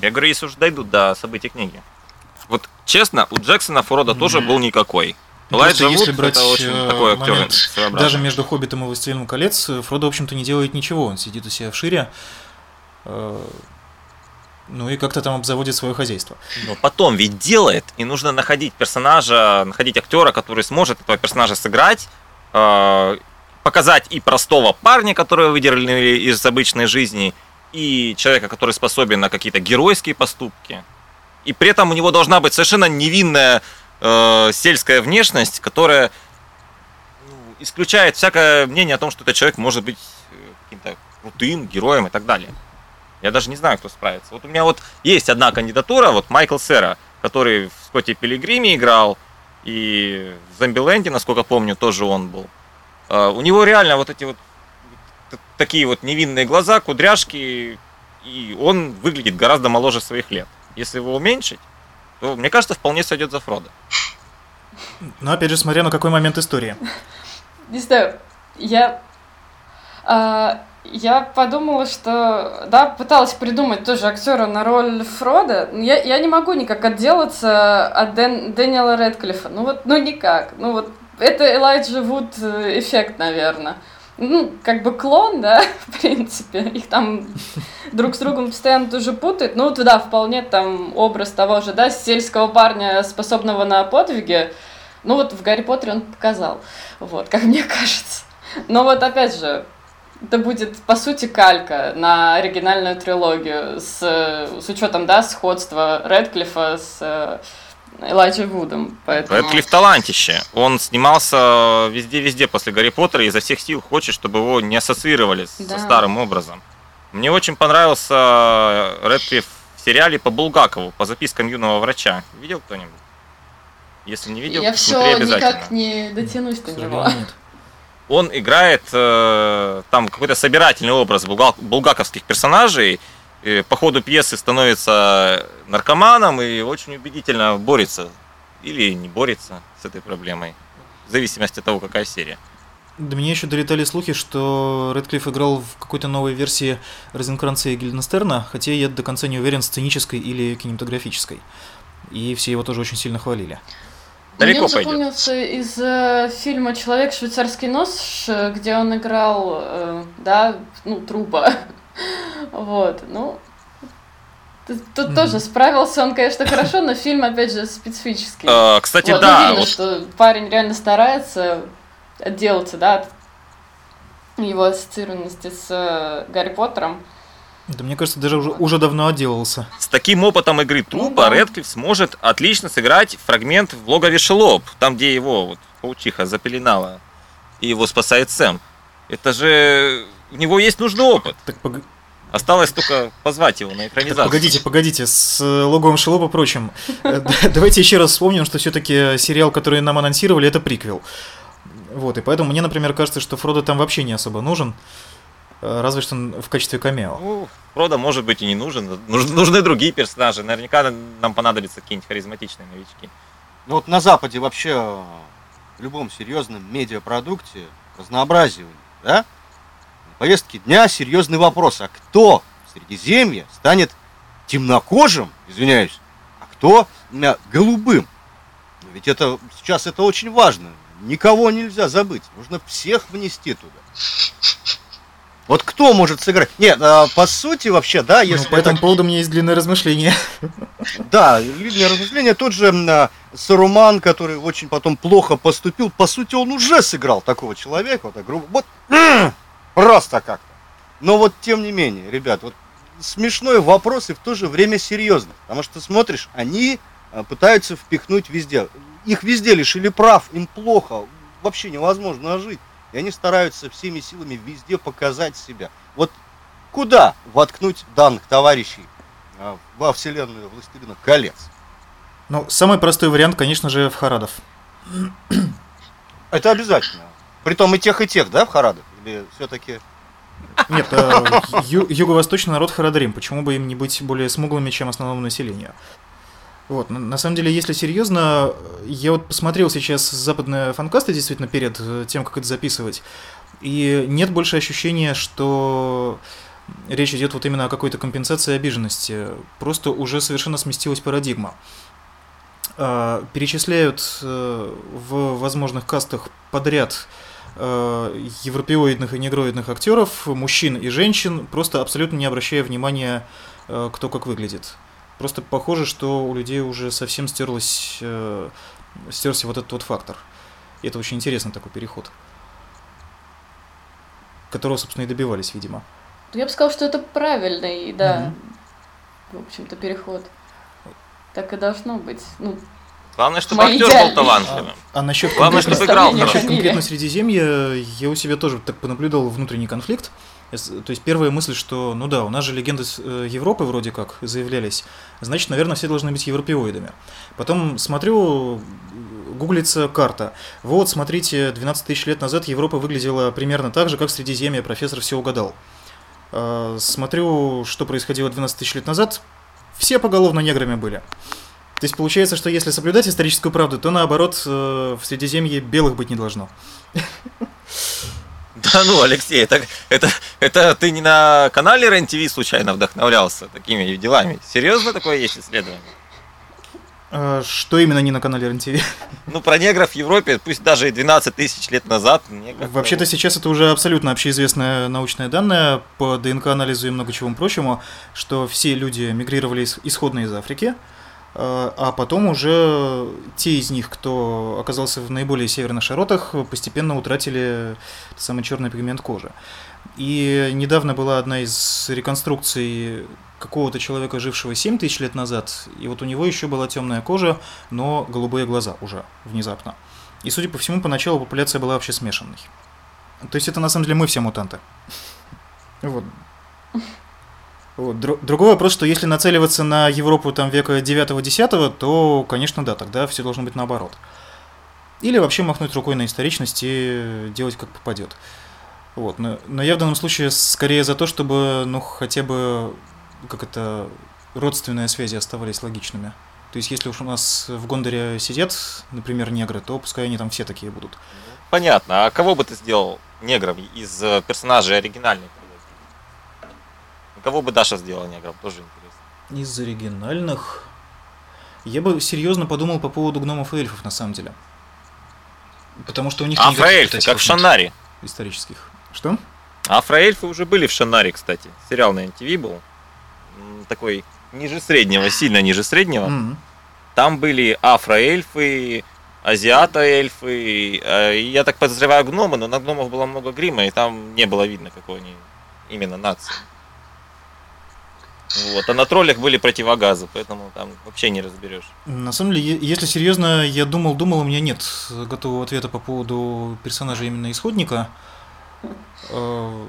Я говорю, если уже дойдут до событий книги. Вот честно, у Джексона Фрода тоже был никакой. Просто Элайджа если брать, это очень э, такой актер момент. Даже между Хоббитом и Властелином колец Фродо, в общем-то, не делает ничего. Он сидит у себя в шире, ну и как-то там обзаводит свое хозяйство. Но потом ведь делает, и нужно находить персонажа, находить актера, который сможет этого персонажа сыграть, э, показать и простого парня, которого выдернули из обычной жизни, и человека, который способен на какие-то геройские поступки. И при этом у него должна быть совершенно невинная э, сельская внешность, которая ну, исключает всякое мнение о том, что этот человек может быть э, каким-то крутым героем и так далее. Я даже не знаю, кто справится. Вот у меня вот есть одна кандидатура, вот Майкл Сера, который в Скотте Пилигриме играл, и в Зомбиленде, насколько помню, тоже он был. А, У него реально вот эти вот такие вот невинные глаза, кудряшки, и он выглядит гораздо моложе своих лет. Если его уменьшить, то, мне кажется, вполне сойдет за Фрода. Но опять же, смотря на какой момент истории. Не знаю, я... а, я подумала, что... Да, пыталась придумать тоже актера на роль Фрода. Я, я не могу никак отделаться от Дэн- Дэниела Рэдклиффа. Ну вот, ну никак. Ну вот, это Элайджа Вуд э, эффект, наверное. Ну, как бы клон, да, в принципе. Их там друг с другом постоянно тоже путают. Ну вот, да, вполне там образ того же, да, сельского парня, способного на подвиги. Ну вот в Гарри Поттере он показал. Вот, как мне кажется. Но вот опять же, это будет, по сути, калька на оригинальную трилогию с, с учетом, да, сходства Рэдклиффа с э, Элайджей Вудом. Поэтому... Рэдклифф талантище. Он снимался везде-везде после Гарри Поттера и изо всех сил хочет, чтобы его не ассоциировали Да. со старым образом. Мне очень понравился Рэдклифф в сериале по Булгакову, по запискам юного врача. Видел кто-нибудь? Если не видел, Я все никак не дотянусь до него. нет. Он играет э, там какой-то собирательный образ булгак- булгаковских персонажей. э, по ходу пьесы становится наркоманом и очень убедительно борется. Или не борется с этой проблемой. В зависимости от того, какая серия. До меня еще долетали слухи, что Рэдклифф играл в какой-то новой версии Розенкранца и Гильденстерна, хотя я до конца не уверен, сценической или кинематографической. И все его тоже очень сильно хвалили. Далеко Мне он пойдет. запомнился из э, фильма «Человек швейцарский нож», э, где он играл, э, да, ну, труба. Вот, ну, тут, Мгм. тоже справился он, конечно, хорошо, но фильм, опять же, специфический. Э, кстати, Вот, ну, да, видно, вот что парень реально старается отделаться, да, от его ассоциированности с э, Гарри Поттером. Да мне кажется, даже уже, уже давно отделался. с таким опытом игры трупа Ну да. Редклифф сможет отлично сыграть фрагмент в логове Шелоп, там, где его вот, паучиха запеленала, и его спасает Сэм. Это же... У него есть нужный опыт. Так, пог- Осталось только позвать его на так экранизацию. погодите, погодите, с э, логовым Шелопа прочим. Э, Давайте еще раз вспомним, что все-таки сериал, который нам анонсировали, это приквел. Вот, и поэтому мне, например, кажется, что Фродо там вообще не особо нужен, э, разве что в качестве камео. Ну, Фродо, может быть, и не нужен. Нуж- Нужны другие персонажи. Наверняка нам понадобятся какие-нибудь харизматичные новички. Ну вот на Западе вообще э, в любом серьезном медиапродукте разнообразие, да? На повестке дня серьезный вопрос, а кто в Средиземье станет темнокожим, извиняюсь, а кто голубым? Ведь это сейчас это очень важно. Никого нельзя забыть. Нужно всех внести туда. Вот кто может сыграть? Нет, а, по сути вообще, да, Ну, если по этому так поводу у меня есть длинное размышление. да, длинное размышление. Тот же а, Саруман, который очень потом плохо поступил, по сути, он уже сыграл такого человека, вот так грубо. Вот просто как-то. Но вот тем не менее, ребят, вот смешной вопрос и в то же время серьезный. Потому что смотришь, они а, пытаются впихнуть везде. Их везде лишили прав, им плохо, вообще невозможно жить. И они стараются всеми силами везде показать себя. Вот куда воткнуть данных товарищей а, во вселенную Властелина колец? Ну, самый простой вариант, конечно же, в Харадов. Это обязательно. Притом и тех, и тех, да, в Харадах? Или все-таки... Нет, э, ю- юго-восточный народ Харадрим. Почему бы им не быть более смуглыми, чем основному населению? Вот, на, на самом деле, если серьезно, я вот посмотрел сейчас западные фанкасты действительно перед э, тем, как это записывать, и нет больше ощущения, что речь идет вот именно о какой-то компенсации обиженности. Просто уже совершенно сместилась парадигма. А, перечисляют э, в возможных кастах подряд э, европеоидных и негроидных актеров, мужчин и женщин, просто абсолютно не обращая внимания, кто как выглядит. Просто похоже, что у людей уже совсем стерлось, стерся вот этот вот фактор. И это очень интересный такой переход, которого, собственно, и добивались, видимо. Я бы сказал, что это правильный, да, угу. в общем-то, переход. Так и должно быть. Ну, Главное, чтобы актер был талантливым. А, а насчет Главное, чтобы играл насчет конкретно Средиземья, я у себя тоже так понаблюдал внутренний конфликт. То есть первая мысль, что, ну да, у нас же легенды э, Европы вроде как заявлялись, значит, наверное, все должны быть европеоидами. Потом смотрю, гуглится карта. Вот, смотрите, 12 тысяч лет назад Европа выглядела примерно так же, как Средиземье, профессор все угадал. Смотрю, что происходило 12 тысяч лет назад, все поголовно неграми были. То есть получается, что если соблюдать историческую правду, то наоборот э, в Средиземье белых быть не должно. Да ну, Алексей, это, это, это ты не на канале РЕН-ТВ случайно вдохновлялся такими делами? Серьезно такое есть исследование? А, что именно не на канале РЕН-ТВ? Ну, про негров в Европе, пусть даже и 12 тысяч лет назад. Вообще-то сейчас это уже абсолютно общеизвестное научное данное по ДНК-анализу и много чему прочему, что все люди мигрировали исходно из Африки, а, а потом уже те из них, кто оказался в наиболее северных широтах, постепенно утратили самый черный пигмент кожи. И недавно была одна из реконструкций какого-то человека, жившего 7 тысяч лет назад, и вот у него еще была темная кожа, но голубые глаза уже внезапно. И, судя по всему, поначалу популяция была вообще смешанной. То есть это на самом деле мы все мутанты. Вот. Вот. Другой вопрос, что если нацеливаться на Европу там века 9-10, то, конечно, да, тогда все должно быть наоборот. Или вообще махнуть рукой на историчность и делать как попадет. Вот. Но, но я в данном случае скорее за то, чтобы, ну, хотя бы, как это, родственные связи оставались логичными. То есть, если уж у нас в Гондоре сидят, например, негры, то пускай они там все такие будут. Понятно. А кого бы ты сделал негром из э, персонажей оригинальных? Кого бы Даша сделала негром, тоже интересно. Из оригинальных... Я бы серьезно подумал по поводу гномов и эльфов, на самом деле. Потому что у них... Афроэльфы, как в Шанаре. Исторических. Что? Афроэльфы уже были в Шанаре, кстати. Сериал на NTV был. Такой ниже среднего, сильно ниже среднего. Mm-hmm. Там были афроэльфы, азиата-эльфы. Э, я так подозреваю гномы, но на гномов было много грима, и там не было видно, какой они именно нации. Вот. А на троллях были противогазы, поэтому там вообще не разберешь. На самом деле, если серьезно, я думал, думал, у меня нет готового ответа по поводу персонажа именно исходника. Э,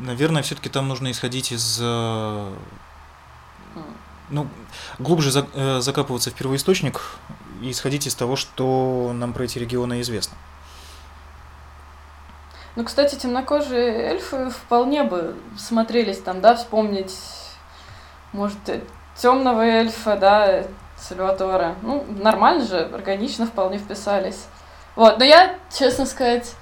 наверное, все-таки там нужно исходить из э, ну, глубже э, закапываться в первоисточник и исходить из того, что нам про эти регионы известно. Ну, кстати, темнокожие эльфы вполне бы смотрелись там, да, вспомнить может, темного эльфа, да, Сальватора. Ну, нормально же, органично вполне вписались. Вот, но я, честно сказать,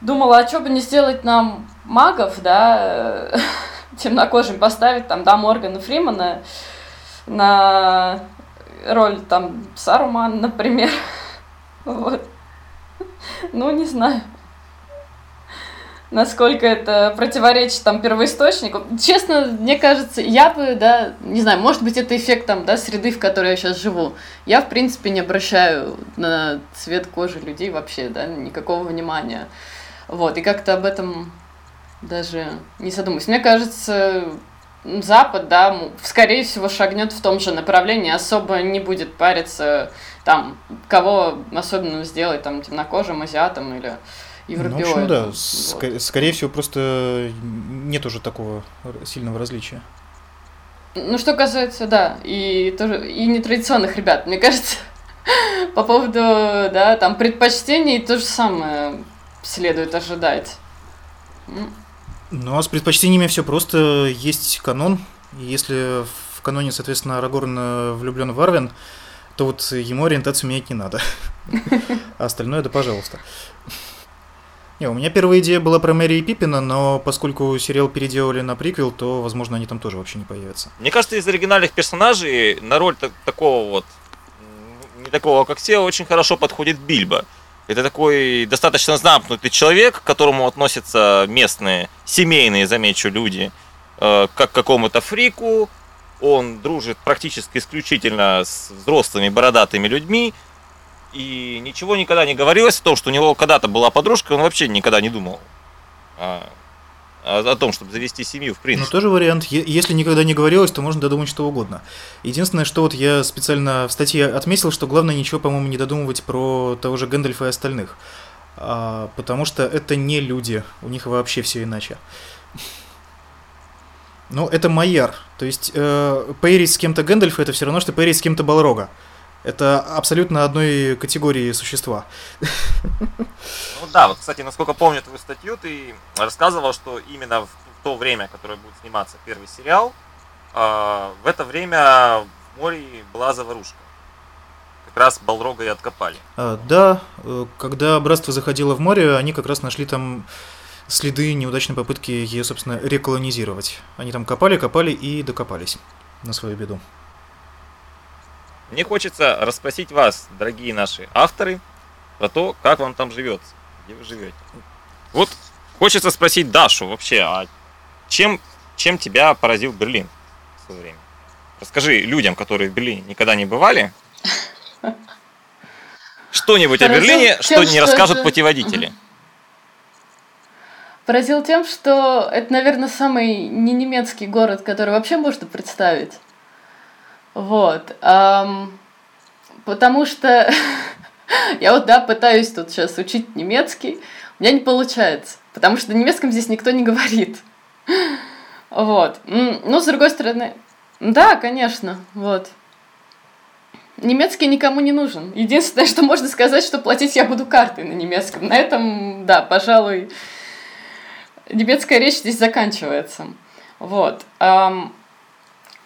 думала, а что бы не сделать нам магов, да, темнокожим поставить, там, да, Моргана Фримана на роль, там, Саруман, например. Вот. Ну, не знаю насколько это противоречит там первоисточнику. Честно, мне кажется, я бы, да, не знаю, может быть, это эффект там, да, среды, в которой я сейчас живу. Я, в принципе, не обращаю на цвет кожи людей вообще, да, никакого внимания. Вот, и как-то об этом даже не задумываюсь. Мне кажется, Запад, да, скорее всего, шагнет в том же направлении, особо не будет париться, там, кого особенно сделать, там, темнокожим, азиатом или европеоид. Ну, в общем, да. Вот. Ск- скорее всего, просто нет уже такого сильного различия. Ну, что касается, да, и тоже и нетрадиционных ребят, мне кажется, по поводу, да, там предпочтений то же самое следует ожидать. Ну, а с предпочтениями все просто. Есть канон. И если в каноне, соответственно, Арагорн э, влюблен в Арвен, то вот ему ориентацию менять не надо. А остальное, да пожалуйста. Не, у меня первая идея была про Мэри и Пиппина, но поскольку сериал переделали на приквел, то, возможно, они там тоже вообще не появятся. Мне кажется, из оригинальных персонажей на роль такого вот, не такого, как все, очень хорошо подходит Бильбо. Это такой достаточно замкнутый человек, к которому относятся местные, семейные, замечу, люди, э, как к какому-то фрику. Он дружит практически исключительно с взрослыми бородатыми людьми, и ничего никогда не говорилось о том, что у него когда-то была подружка, он вообще никогда не думал о, о том, чтобы завести семью, в принципе. Ну, тоже вариант. Если никогда не говорилось, то можно додумать что угодно. Единственное, что вот я специально в статье отметил, что главное ничего, по-моему, не додумывать про того же Гэндальфа и остальных. А, потому что это не люди, у них вообще все иначе. Ну, это Майяр. То есть, э, пейрить с кем-то Гэндальфа это все равно, что пейрить с кем-то Балрога. Это абсолютно одной категории существа. Ну да, вот, кстати, насколько помню твою статью, ты рассказывал, что именно в то время, которое будет сниматься первый сериал, а, в это время в море была заварушка. Как раз Балрога и откопали. А, да, э, когда братство заходило в море, они как раз нашли там следы неудачной попытки ее, собственно, реколонизировать. Они там копали, копали и докопались на свою беду. Мне хочется расспросить вас, дорогие наши авторы, про то, как вам там живется, где вы живете. Вот хочется спросить Дашу вообще, а чем, чем тебя поразил Берлин в свое время? Расскажи людям, которые в Берлине никогда не бывали, что-нибудь о Берлине, что не расскажут путеводители. Поразил тем, что это, наверное, самый не немецкий город, который вообще можно представить. Вот. Эм, потому что я вот, да, пытаюсь тут сейчас учить немецкий, у меня не получается, потому что на немецком здесь никто не говорит. Вот. Ну, с другой стороны, да, конечно, вот. Немецкий никому не нужен. Единственное, что можно сказать, что платить я буду картой на немецком. На этом, да, пожалуй, немецкая речь здесь заканчивается. Вот.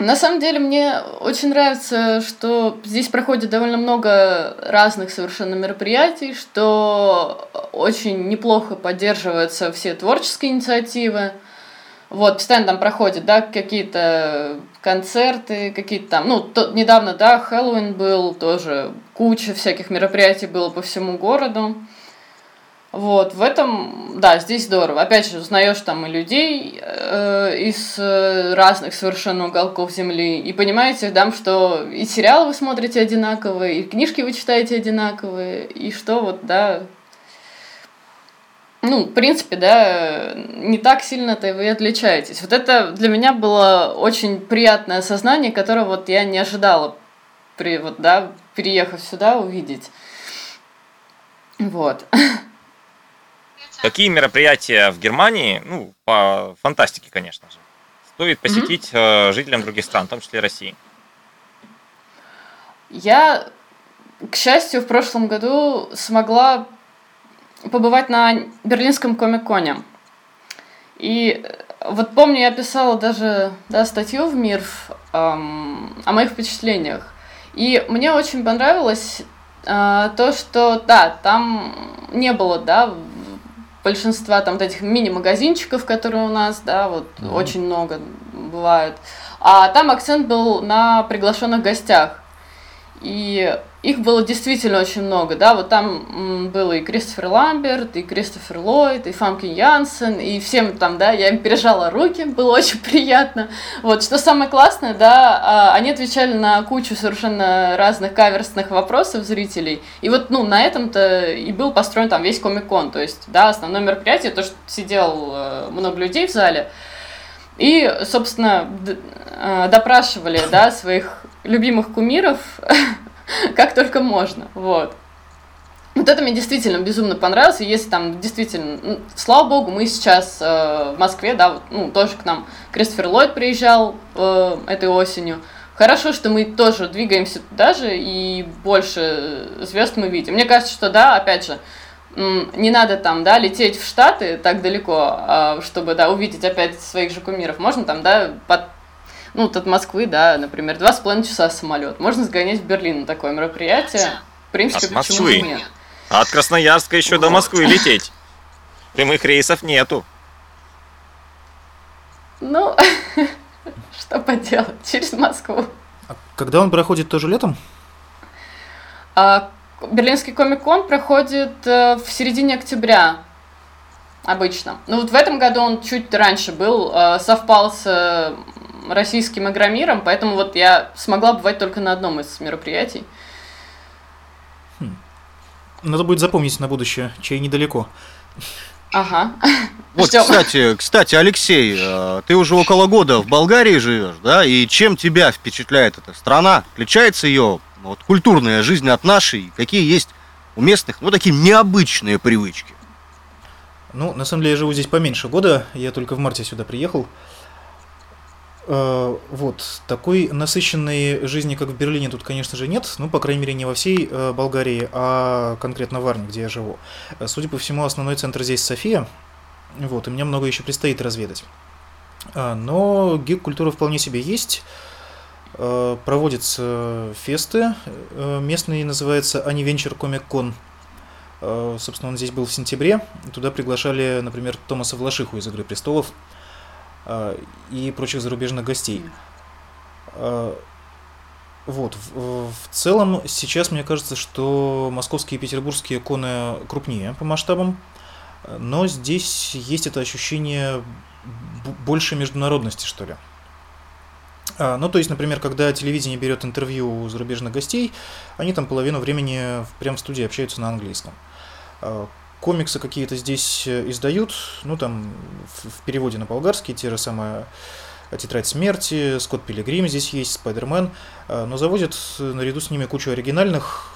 На самом деле мне очень нравится, что здесь проходит довольно много разных совершенно мероприятий, что очень неплохо поддерживаются все творческие инициативы. Вот, постоянно там проходят, да, какие-то концерты, какие-то там, ну, то, недавно, да, Хэллоуин был, тоже куча всяких мероприятий было по всему городу. Вот, в этом, да, здесь здорово. Опять же, узнаешь там и людей э, из э, разных совершенно уголков земли, и понимаете, да, что и сериалы вы смотрите одинаковые, и книжки вы читаете одинаковые, и что вот, да, ну, в принципе, да, не так сильно-то вы отличаетесь. Вот это для меня было очень приятное осознание, которое вот я не ожидала, при, вот, да, переехав сюда, увидеть. Вот. Какие мероприятия в Германии, ну, по фантастике, конечно же, стоит посетить mm-hmm. жителям других стран, в том числе России? Я, к счастью, в прошлом году смогла побывать на Берлинском комик-коне. И вот помню, я писала даже да, статью в МИР эм, о моих впечатлениях. И мне очень понравилось э, то, что, да, там не было, да, большинства там вот этих мини-магазинчиков, которые у нас, да, вот mm-hmm. очень много бывают. А там акцент был на приглашенных гостях. И их было действительно очень много, да, вот там было и Кристофер Ламберт, и Кристофер Ллойд, и Фамкин Янсен, и всем там, да, я им пережала руки, было очень приятно. Вот, что самое классное, да, а, они отвечали на кучу совершенно разных каверсных вопросов зрителей, и вот, ну, на этом-то и был построен там весь Комик-кон, то есть, да, основное мероприятие, то, что сидел э, много людей в зале, и, собственно, э, допрашивали, да, своих любимых кумиров, как только можно, вот. Вот это мне действительно безумно понравилось, и если там действительно, ну, слава богу, мы сейчас э, в Москве, да, вот, ну, тоже к нам Кристофер Ллойд приезжал э, этой осенью, Хорошо, что мы тоже двигаемся туда же, и больше звезд мы видим. Мне кажется, что да, опять же, не надо там, да, лететь в Штаты так далеко, а, чтобы, да, увидеть опять своих же кумиров. Можно там, да, под ну, вот от Москвы, да, например, два с половиной часа самолет. Можно сгонять в Берлин на такое мероприятие. В принципе, от Москвы. нет? А от Красноярска еще вот. до Москвы лететь. Прямых рейсов нету. Ну, что поделать, через Москву. А когда он проходит тоже летом? А, Берлинский комик-кон проходит э, в середине октября обычно. Ну вот в этом году он чуть раньше был, э, совпал с российским игромиром, поэтому вот я смогла бывать только на одном из мероприятий. Хм. Надо будет запомнить на будущее, чей недалеко. Ага. Вот, Ждем. кстати, кстати, Алексей, э, ты уже около года в Болгарии живешь, да? И чем тебя впечатляет эта страна? Отличается ее вот, культурная жизнь от нашей? Какие есть у местных, ну, такие необычные привычки? Ну, на самом деле, я живу здесь поменьше года. Я только в марте сюда приехал. Э, вот, такой насыщенной жизни, как в Берлине, тут, конечно же, нет. Ну, по крайней мере, не во всей э, Болгарии, а конкретно в Варне, где я живу. Э, судя по всему, основной центр здесь София. Вот, и мне много еще предстоит разведать. Но гик-культура вполне себе есть. Проводятся фесты. Местный называется Анивенчер Комик Кон. Собственно, он здесь был в сентябре. Туда приглашали, например, Томаса Влашиху из «Игры престолов». А, и прочих зарубежных гостей. А, вот, в, в целом сейчас мне кажется, что московские и петербургские коны крупнее по масштабам, но здесь есть это ощущение больше международности, что ли. А, ну, то есть, например, когда телевидение берет интервью у зарубежных гостей, они там половину времени прямо в студии общаются на английском комиксы какие-то здесь э, издают, ну там в, переводе на болгарский, те же самые э, Тетрадь смерти, Скотт Пилигрим здесь есть, Спайдермен, э, но заводят наряду с ними кучу оригинальных,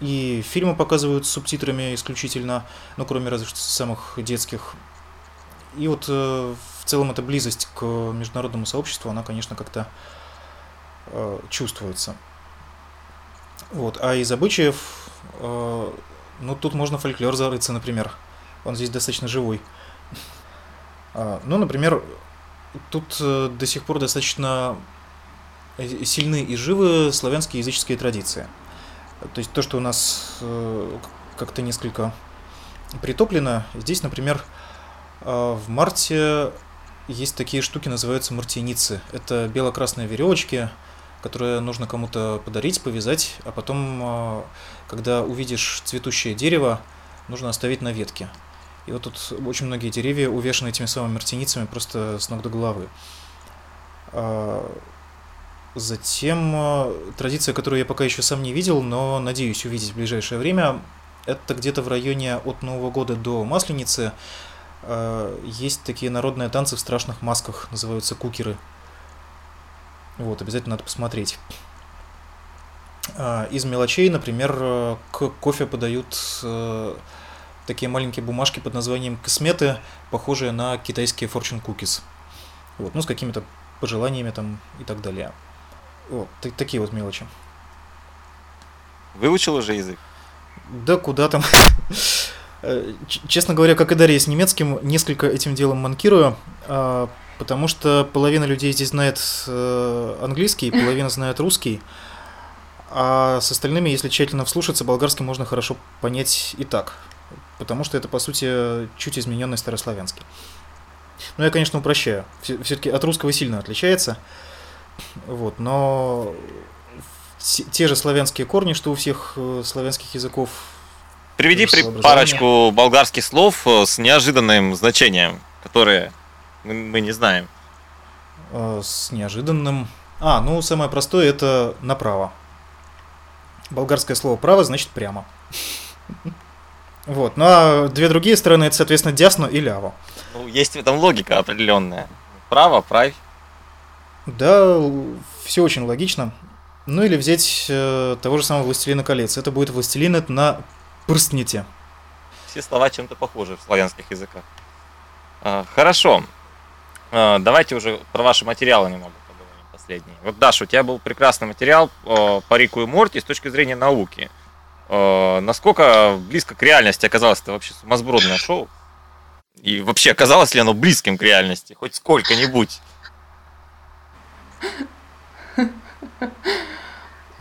и фильмы показывают с субтитрами исключительно, ну кроме разве что самых детских. И вот в целом эта близость к международному сообществу, она, конечно, как-то чувствуется. Вот. А из обычаев ну, тут можно фольклор зарыться, например. Он здесь достаточно живой. А, ну, например, тут э, до сих пор достаточно э, сильны и живы славянские языческие традиции. То есть то, что у нас э, как-то несколько притоплено, здесь, например, в марте есть такие штуки, называются мартиницы. Это бело-красные веревочки, которые нужно кому-то подарить, повязать, а потом когда увидишь цветущее дерево, нужно оставить на ветке. И вот тут очень многие деревья увешаны этими самыми мартиницами просто с ног до головы. А, затем а, традиция, которую я пока еще сам не видел, но надеюсь увидеть в ближайшее время, это где-то в районе от Нового года до Масленицы а, есть такие народные танцы в страшных масках, называются кукеры. Вот, обязательно надо посмотреть. А, из мелочей, например, э, к кофе подают э, такие маленькие бумажки под названием косметы, похожие на китайские fortune cookies. Вот, ну, с какими-то пожеланиями там и так далее. Вот, такие вот мелочи. Выучил уже язык? Да куда там. Э, честно говоря, как и Дарья с немецким, несколько этим делом манкирую, а, потому что половина людей здесь знает английский, половина знает русский. А с остальными, если тщательно вслушаться, болгарский можно хорошо понять и так. Потому что это, по сути, чуть измененный старославянский. Ну, я, конечно, упрощаю. Все-таки от русского сильно отличается. Вот, но те же славянские корни, что у всех э, славянских языков. Приведи при парочку болгарских слов э, с неожиданным значением, которые мы не знаем. Э, с неожиданным. А, ну самое простое это направо. Болгарское слово право значит прямо. Вот. Ну а две другие стороны это, соответственно, дясно и ляво. Ну, есть в этом логика определенная. Право, правь. Да, все очень логично. Ну или взять э, того же самого «Властелина колец». Это будет «Властелин» на прстните. Все слова чем-то похожи в славянских языках. А, хорошо. А, давайте уже про ваши материалы немного последний. Вот, Даша, у тебя был прекрасный материал по Рику и Морти с точки зрения науки. Э, насколько близко к реальности оказалось это вообще сумасбродное шоу? И вообще, оказалось ли оно близким к реальности? Хоть сколько-нибудь?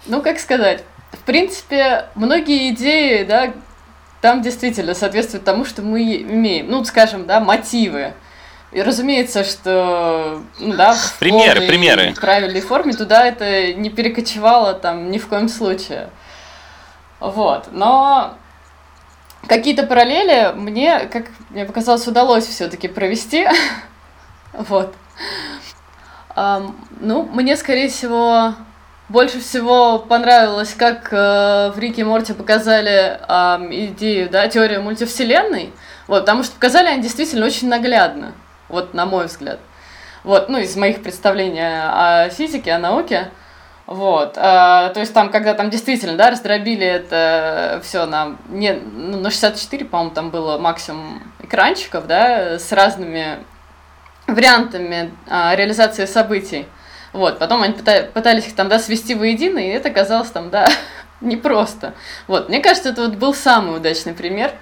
Ну, как сказать, в принципе, многие идеи, да, там действительно соответствуют тому, что мы имеем. Ну, скажем, да, мотивы. И разумеется, что ну, да, в примеры, полной примеры. правильной форме туда это не перекочевало там ни в коем случае. Вот. Но какие-то параллели мне, как мне показалось, удалось все-таки провести. вот. Ну, мне, скорее всего, больше всего понравилось, как э, в Рике и Морте показали э, идею, да, теорию мультивселенной. Вот, потому что показали они действительно очень наглядно, вот на мой взгляд. Вот, ну, из моих представлений о физике, о науке. Вот, э, то есть там, когда там действительно, да, раздробили это все на, не, ну, на 64, по-моему, там было максимум экранчиков, да, с разными вариантами э, реализации событий. Вот, потом они пытались их там, да, свести воедино, и это казалось там, да, непросто. Вот, мне кажется, это вот был самый удачный пример,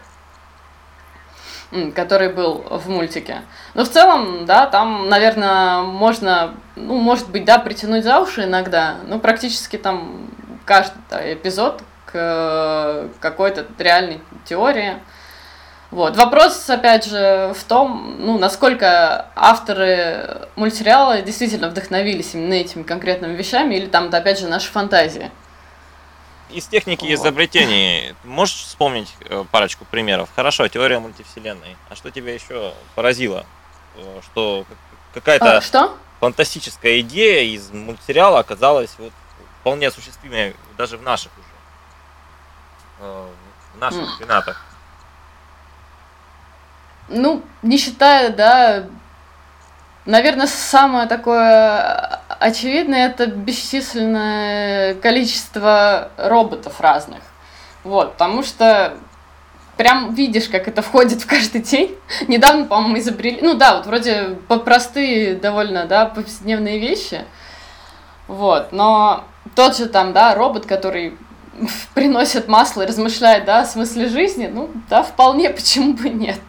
который был в мультике. Но в целом, да, там, наверное, можно, ну, может быть, да, притянуть за уши иногда, ну, практически там каждый эпизод к какой-то реальной теории. Вот. Вопрос, опять же, в том, ну, насколько авторы мультсериала действительно вдохновились именно этими конкретными вещами, или там, опять же, наши фантазии. Из техники вот. изобретений можешь вспомнить э, парочку примеров? Хорошо, теория мультивселенной. А что тебя еще поразило? Э, что какая-то а, что? фантастическая идея из мультсериала оказалась вот вполне осуществимой даже в наших уже, э, в наших mm. пенатах. Ну, не считая, да, наверное, самое такое очевидное это бесчисленное количество роботов разных. Вот, потому что прям видишь, как это входит в каждый день. Недавно, по-моему, изобрели, ну да, вот вроде простые довольно, да, повседневные вещи. Вот, но тот же там, да, робот, который приносит масло и размышляет, да, о смысле жизни, ну, да, вполне, почему бы нет.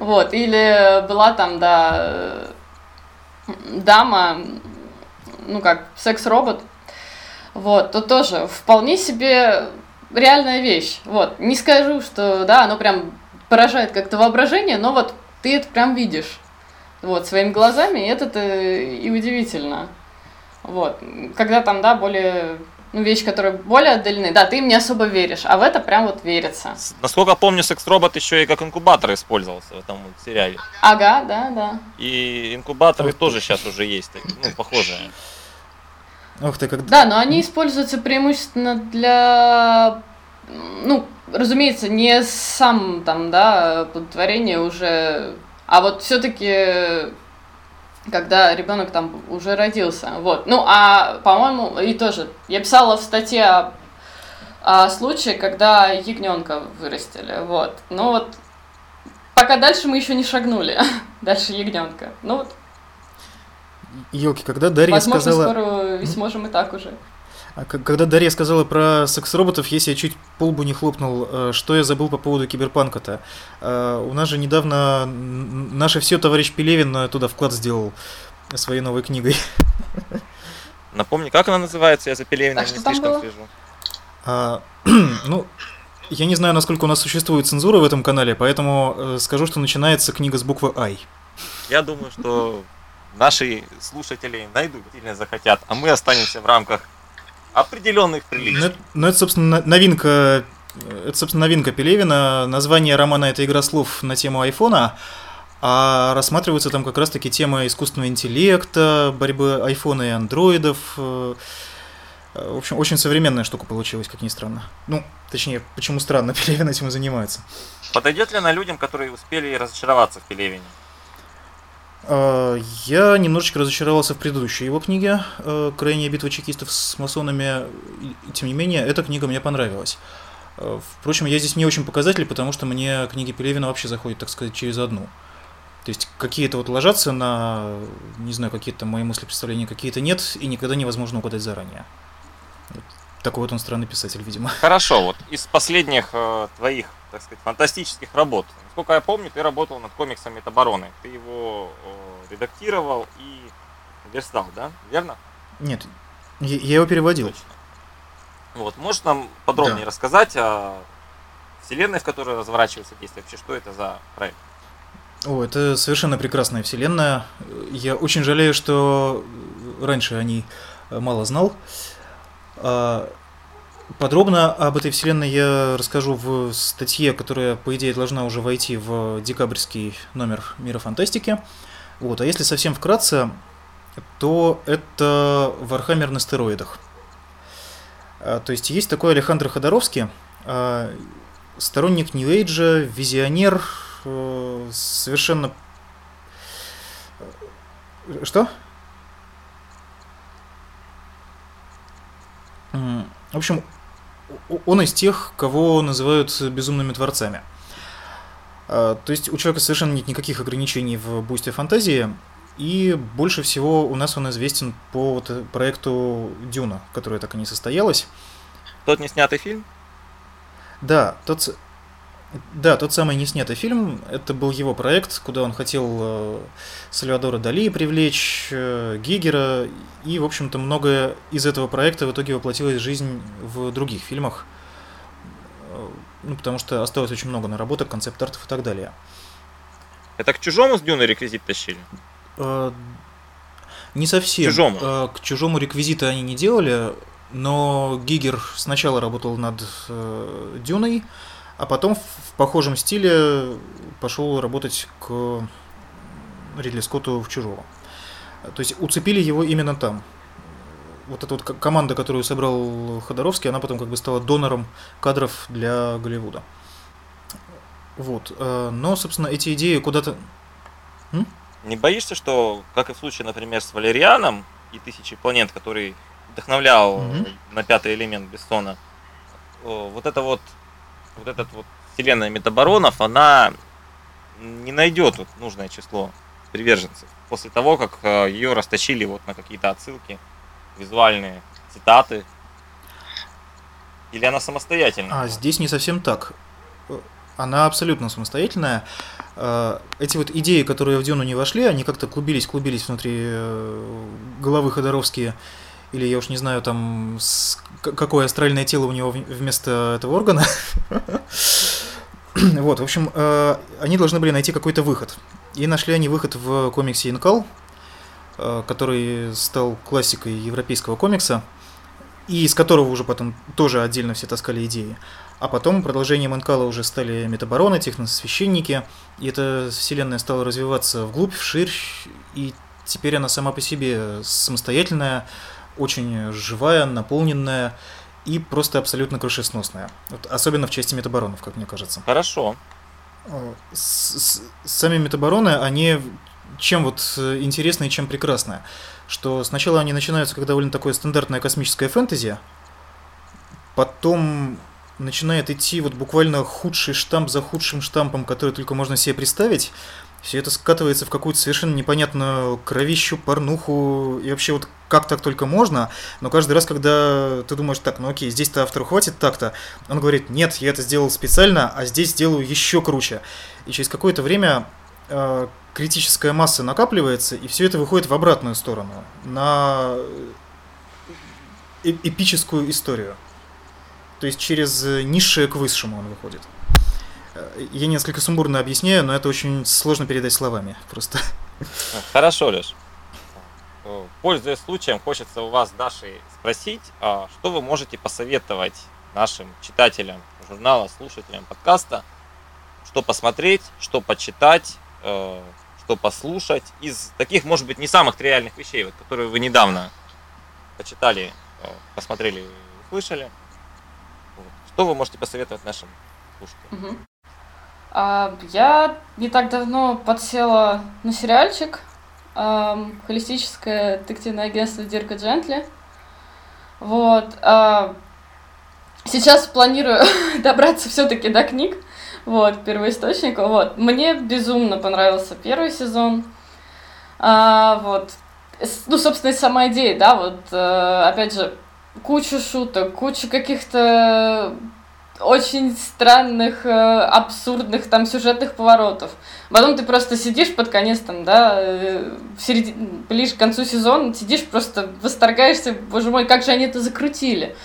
Вот, или была там, да, дама, ну как, секс-робот, вот, то тоже вполне себе реальная вещь. Вот, не скажу, что, да, оно прям поражает как-то воображение, но вот ты это прям видишь, вот, своими глазами, и это-то и удивительно. Вот, когда там, да, более ну, вещи, которые более отдалены, да, ты им не особо веришь, а в это прям вот верится. Насколько помню, секс-робот еще и как инкубатор использовался в этом сериале. Ага, да, да. И инкубаторы тоже сейчас уже есть, ну, похожие. Ух ты, как... Да, но они используются преимущественно для, ну, разумеется, не сам там, да, плодотворение уже, а вот все-таки когда ребенок там уже родился. Вот. Ну, а, по-моему, и тоже, я писала в статье о, о случае, когда ягненка вырастили. Вот. Ну вот, пока дальше мы еще не шагнули. дальше ягненка. Ну вот. Елки, когда Дарья Возможно, сказала... скоро сможем и так уже. А когда Дарья сказала про секс-роботов, если я чуть полбу не хлопнул, э, что я забыл по поводу киберпанка-то? Э, у нас же недавно наше все товарищ Пелевин туда вклад сделал своей новой книгой. Напомни, как она называется? Я за Пелевиным а не слишком слежу. А, ну, я не знаю, насколько у нас существует цензура в этом канале, поэтому э, скажу, что начинается книга с буквы «Ай». Я думаю, что наши слушатели найдут, сильно захотят, а мы останемся в рамках определенных приличий. Ну, ну, это, собственно, новинка это, собственно, новинка Пелевина. Название романа – это игра слов на тему айфона, а рассматриваются там как раз-таки темы искусственного интеллекта, борьбы айфона и андроидов. В общем, очень современная штука получилась, как ни странно. Ну, точнее, почему странно, Пелевин этим и занимается. Подойдет ли она людям, которые успели разочароваться в Пелевине? А, я немножечко разочаровался в предыдущей его книге э, «Крайняя битва чекистов с масонами». Тем не менее, эта книга мне понравилась. Э, впрочем, я здесь не очень показатель, потому что мне книги Пелевина вообще заходят, так сказать, через одну. То есть какие-то вот ложатся на, не знаю, какие-то мои мысли, представления, какие-то нет, и никогда невозможно угадать заранее. Такой вот он странный писатель, видимо. Хорошо, вот из последних э, твоих, так сказать, фантастических работ, насколько я помню, ты работал над комиксом Метабороны. Ты его э, редактировал и верстал, да? Верно? Нет, я, я его переводил. Точно. Вот, можешь нам подробнее Да. рассказать о вселенной, в которой разворачивается действие? Вообще, что это за проект? О, это совершенно прекрасная вселенная. Я очень жалею, что раньше о ней мало знал. А, Подробно об этой вселенной я расскажу в статье, которая, по идее, должна уже войти в декабрьский номер Мира Фантастики. Вот. А если совсем вкратце, то это Вархаммер на стероидах. А, То есть есть такой Алехандро Ходоровский, а, сторонник Нью-Эйджа, визионер, э, совершенно... Э, Что? В общем, он из тех, кого называют безумными творцами. А, То есть у человека совершенно нет никаких ограничений в бусте фантазии, и больше всего у нас он известен по вот э, проекту Дюна, которая так и не состоялась. Тот не снятый фильм? Да, тот, да, тот самый неснятый фильм, это был его проект, куда он хотел э, Сальвадора Дали привлечь, э, Гигера, и, в общем-то, многое из этого проекта в итоге воплотилось в жизнь в других фильмах, Э, ну, потому что осталось очень много наработок, концепт-артов и так далее. Это к чужому с Дюны реквизит тащили? Э, Не совсем. Чужому. Э, К чужому реквизиты они не делали, но Гигер сначала работал над э, Дюной, а потом в похожем стиле пошел работать к Ридли Скотту в Чужого. То есть уцепили его именно там. Вот эта вот команда, которую собрал Ходоровский, она потом как бы стала донором кадров для Голливуда. Вот. э, Но, собственно, эти идеи куда-то... Не боишься, что, как и в случае, например, с Валерианом и Тысячей планет, который вдохновлял э, на пятый элемент Бессона, э, вот это вот, вот этот вот вселенная метабаронов, она не найдет вот нужное число приверженцев после того, как э, ее растащили вот на какие-то отсылки, визуальные цитаты. Или она самостоятельна? А здесь не совсем так. Э, Она абсолютно самостоятельная. Э, Эти вот идеи, которые в Дюну не вошли, они как-то клубились, клубились внутри головы Ходоровски. Или я уж не знаю, там, с- какое астральное тело у него вместо этого органа. Вот, в общем, э, они должны были найти какой-то выход. И нашли они выход в комиксе Инкал, э, который стал классикой европейского комикса, и из которого уже потом тоже отдельно все таскали идеи. А потом продолжением Инкала уже стали метабароны, техносвященники, и эта вселенная стала развиваться вглубь, вширь, и теперь она сама по себе самостоятельная, очень живая, наполненная и просто абсолютно крышесносная. Вот особенно в части метабаронов, как мне кажется. Хорошо. Э, с- с- Сами метабароны, они чем вот э, интересны и чем прекрасны, что сначала они начинаются как довольно такое стандартное космическое фэнтези, потом начинает идти вот буквально худший штамп за худшим штампом, который только можно себе представить. Все это скатывается в какую-то совершенно непонятную кровищу, порнуху, и вообще вот как так только можно, но каждый раз, когда ты думаешь, так, ну окей, здесь-то автору хватит так-то, он говорит, нет, я это сделал специально, а здесь сделаю еще круче. И через какое-то время э, критическая масса накапливается, и все это выходит в обратную сторону, на э- эпическую историю. То есть через э, низшее к высшему он выходит. Э, Я несколько сумбурно объясняю, но это очень сложно передать словами. Просто. Хорошо, Леш. Э, Пользуясь случаем, хочется у вас, Даши, спросить, а что вы можете посоветовать нашим читателям журнала, слушателям подкаста, что посмотреть, что почитать, э, что послушать из таких, может быть, не самых тривиальных вещей, вот, которые вы недавно почитали, посмотрели, услышали. Что вы можете посоветовать нашим слушателям? А, я не так давно подсела на сериальчик ам, холистическое детективное агентство Дирка Джентли. Вот. а, сейчас планирую добраться все-таки до книг, вот, первоисточника. Вот. Мне безумно понравился первый сезон. А, вот. Ну, собственно, и сама идея, да, вот, э, опять же, куча шуток, куча каких-то очень странных, э, абсурдных там сюжетных поворотов. Потом ты просто сидишь под конец там, да, э, в середине, ближе к концу сезона, сидишь просто восторгаешься, боже мой, как же они это закрутили.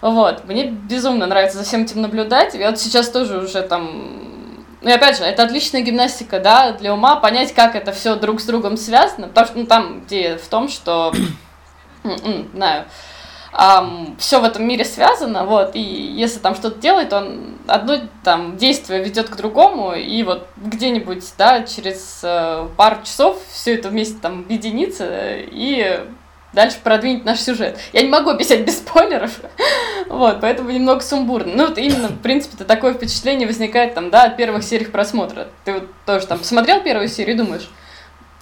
Вот, мне безумно нравится за всем этим наблюдать. Я вот сейчас тоже уже там... Ну и опять же, это отличная гимнастика, да, для ума, понять, как это все друг с другом связано, потому что ну, там где в том, что, знаю, um, все в этом мире связано, вот, и если там что-то делает, он одно там действие ведет к другому, и вот где-нибудь, да, через uh, пару часов все это вместе там объединится, и дальше продвинет наш сюжет. Я не могу объяснять без спойлеров, вот, поэтому немного сумбурно. Ну, вот именно, в принципе-то, такое впечатление возникает там, да, от первых серий просмотра. Ты вот тоже там посмотрел первую серию и думаешь,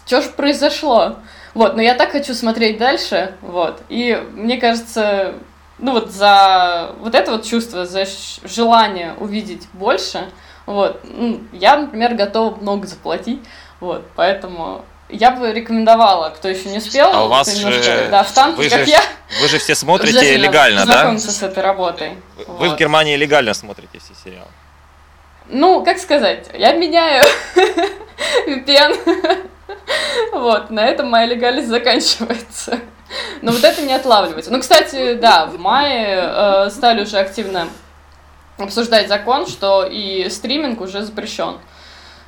что же произошло? Вот, но я так хочу смотреть дальше, вот, и мне кажется, ну вот за вот это вот чувство, за желание увидеть больше, вот, ну, я, например, готова много заплатить, вот, поэтому я бы рекомендовала, кто еще не успел, а у вас немножко, же, да, в танке, вы как же, я. Вы же все смотрите легально, да? с этой работой. Вы вот. в Германии легально смотрите все сериалы? Ну, как сказать, я меняю VPN. вот, на этом моя легальность заканчивается. Но вот это не отлавливается. Ну, кстати, да, в мае э, стали уже активно обсуждать закон, что и стриминг уже запрещен.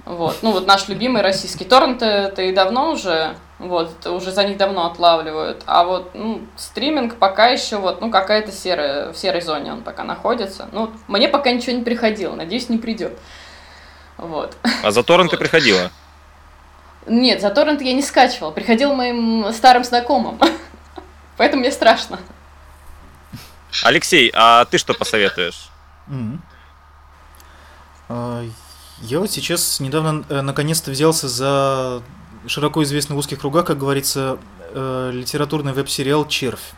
Вот. Ну, вот наш любимый российский торрент это и давно уже, вот, уже за них давно отлавливают. А вот, ну, стриминг пока еще вот, ну, какая-то серая, в серой зоне он пока находится. Ну, мне пока ничего не приходило, надеюсь, не придет. Вот. А за торрент ты приходила? Нет, за торрент я не скачивала. Приходил моим старым знакомым. Поэтому мне страшно. Алексей, а ты что посоветуешь? Я вот сейчас недавно э, наконец-то взялся за широко известный в узких кругах, как говорится, э, литературный веб-сериал «Червь».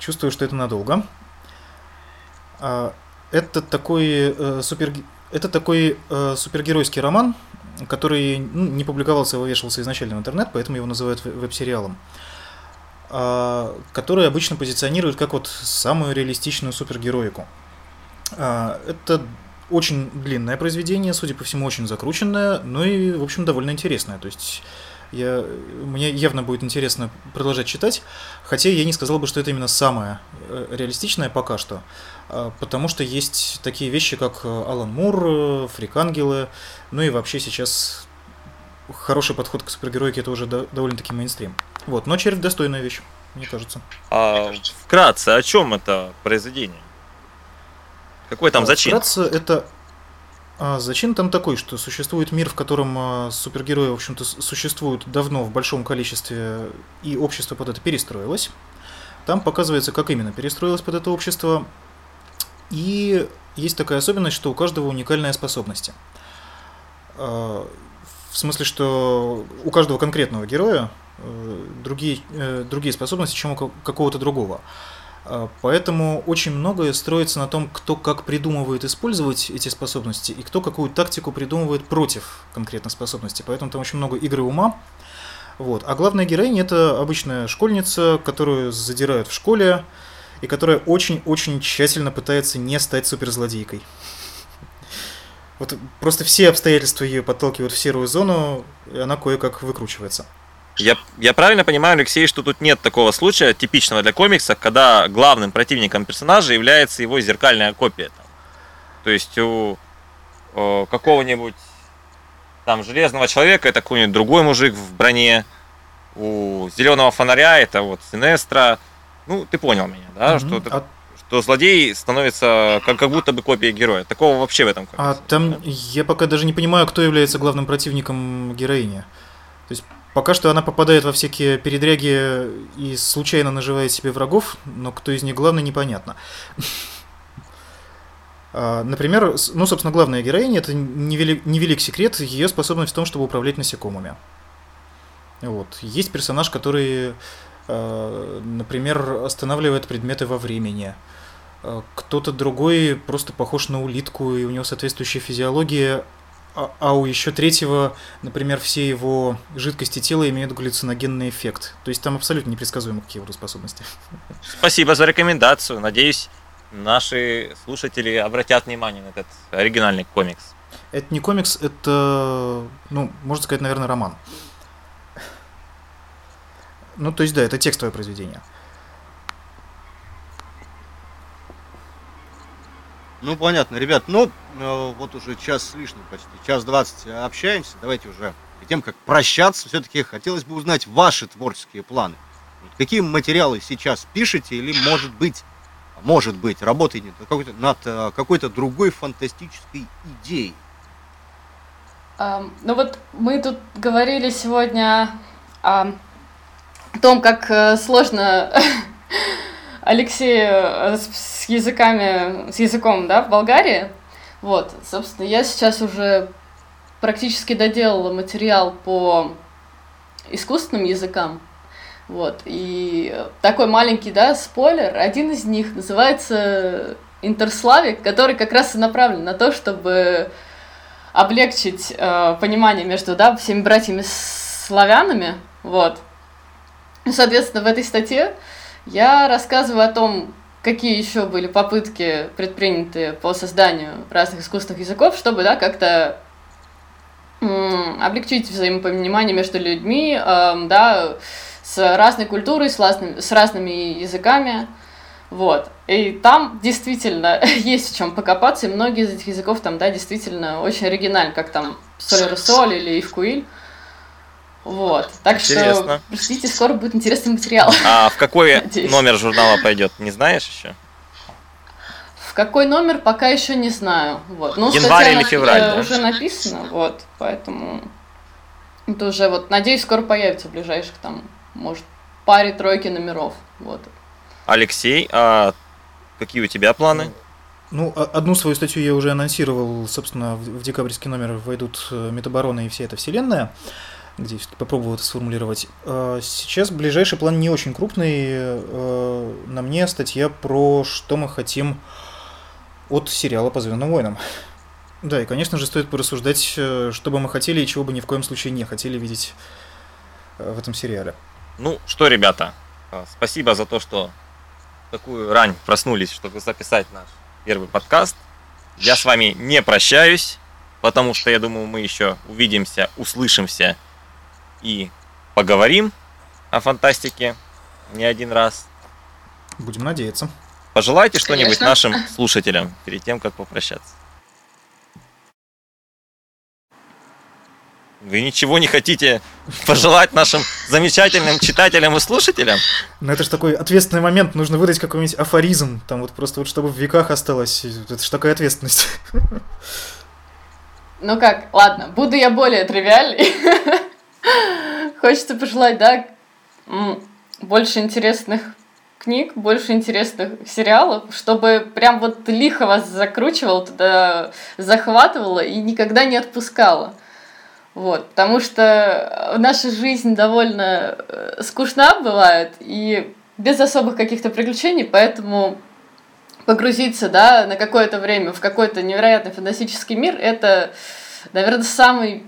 Чувствую, что это надолго. А, это такой, э, супер... это такой супергеройский роман, который ну, не публиковался, а вывешивался изначально в интернет, поэтому его называют веб-сериалом а, который обычно позиционирует как вот самую реалистичную супергероику. А, это очень длинное произведение, судя по всему, очень закрученное, но и, в общем, довольно интересное. То есть я, мне явно будет интересно продолжать читать, хотя я не сказал бы, что это именно самое э, реалистичное пока что, потому что есть такие вещи, как э, Алан Мур, э, Фрик-ангелы, ну и вообще сейчас хороший подход к супергеройке это уже довольно-таки мейнстрим. Вот, но червь достойная вещь, мне кажется. А вкратце, о чем это произведение? Какой там зачин? Вкратце, это а, зачин там такой, что существует мир, в котором а, супергерои, в общем-то, существуют давно в большом количестве, и общество под это перестроилось. Там показывается, как именно перестроилось под это общество. И есть такая особенность, что у каждого уникальная способность. А, в смысле, что у каждого конкретного героя э, другие, э, другие способности, чем у какого-то другого. Поэтому очень многое строится на том, кто как придумывает использовать эти способности и кто какую тактику придумывает против конкретной способности. Поэтому там очень много игры ума. Вот. А главная героиня это обычная школьница, которую задирают в школе и которая очень-очень тщательно пытается не стать суперзлодейкой. Вот просто все обстоятельства ее подталкивают в серую зону, и она кое-как выкручивается. Я, я правильно понимаю, Алексей, что тут нет такого случая, типичного для комикса, когда главным противником персонажа является его зеркальная копия. Там. То есть у, у какого-нибудь там железного человека это какой-нибудь другой мужик в броне, у зеленого фонаря это вот Синестра. Ну, ты понял меня, да? Mm-hmm. Что, а... что злодей становится как, как будто бы копией героя. Такого вообще в этом комиксе. А там да? я пока даже не понимаю, кто является главным противником героини. То есть Пока что она попадает во всякие передряги и случайно наживает себе врагов, но кто из них главный, непонятно. А, например, ну, собственно, главная героиня, это невелик, невелик секрет, ее способность в том, чтобы управлять насекомыми. Вот. Есть персонаж, который, например, останавливает предметы во времени. А, кто-то другой просто похож на улитку, и у него соответствующая физиология, А, а у еще третьего, например, все его жидкости тела имеют галлюциногенный эффект. То есть там абсолютно непредсказуемо, какие его способности. Спасибо за рекомендацию. Надеюсь, наши слушатели обратят внимание на этот оригинальный комикс. Это не комикс, это, ну, можно сказать, наверное, роман. Ну, то есть, да, это текстовое произведение. Ну, понятно, ребят, ну, э, вот уже час с лишним почти, час двадцать общаемся, давайте уже, перед тем, как прощаться, все-таки хотелось бы узнать ваши творческие планы. Какие материалы сейчас пишете или, может быть, может быть, работаете над какой-то, над э, какой-то другой фантастической идеей? Um, ну вот мы тут говорили сегодня о том, как э, сложно Алексею э, с языками, с языком, да, в Болгарии. Вот, собственно, я сейчас уже практически доделала материал по искусственным языкам. Вот, и такой маленький, да, спойлер, один из них называется Интерславик, который как раз и направлен на то, чтобы облегчить э, понимание между, да, всеми братьями славянами, вот. И, соответственно, в этой статье я рассказываю о том, какие еще были попытки предприняты по созданию разных искусственных языков, чтобы да, как-то облегчить взаимопонимание между людьми, э, да, с разной культурой, с, разными, с разными языками. Вот. И там действительно есть в чем покопаться, и многие из этих языков там, да, действительно очень оригинальны, как там Соль Соль или Ивкуиль. Вот. Так Интересно. что ждите, скоро будет интересный материал. А в какой Надеюсь. номер журнала пойдет, не знаешь еще? В какой номер, пока еще не знаю. Вот. Ну, Январь или февраль, да? уже написано, вот, поэтому это уже вот, надеюсь, скоро появится в ближайших там, может, паре тройки номеров. Вот. Алексей, а какие у тебя планы? Ну, одну свою статью я уже анонсировал, собственно, в декабрьский номер войдут э, Метабороны и вся эта вселенная где попробовал это сформулировать. А, сейчас ближайший план не очень крупный. А, на мне статья про что мы хотим от сериала по Звездным войнам. Да, и, конечно же, стоит порассуждать, э, что бы мы хотели и чего бы ни в коем случае не хотели видеть э, в этом сериале. Ну что, ребята, а, спасибо за то, что такую рань проснулись, чтобы записать наш первый подкаст. Я с вами не прощаюсь, потому что я думаю, мы еще увидимся, услышимся и поговорим о фантастике не один раз. Будем надеяться. Пожелайте что-нибудь нашим слушателям перед тем, как попрощаться. Вы ничего не хотите пожелать нашим замечательным читателям и слушателям? Ну это же такой ответственный момент, нужно выдать какой-нибудь афоризм, там вот просто вот чтобы в веках осталось, это же такая ответственность. Ну как, ладно, буду я более тривиальной. Хочется пожелать, да, больше интересных книг, больше интересных сериалов, чтобы прям вот лихо вас закручивало туда, захватывало и никогда не отпускало. Вот, потому что наша жизнь довольно э, скучна бывает и без особых каких-то приключений, поэтому погрузиться, да, на какое-то время в какой-то невероятный фантастический мир, это, наверное, самый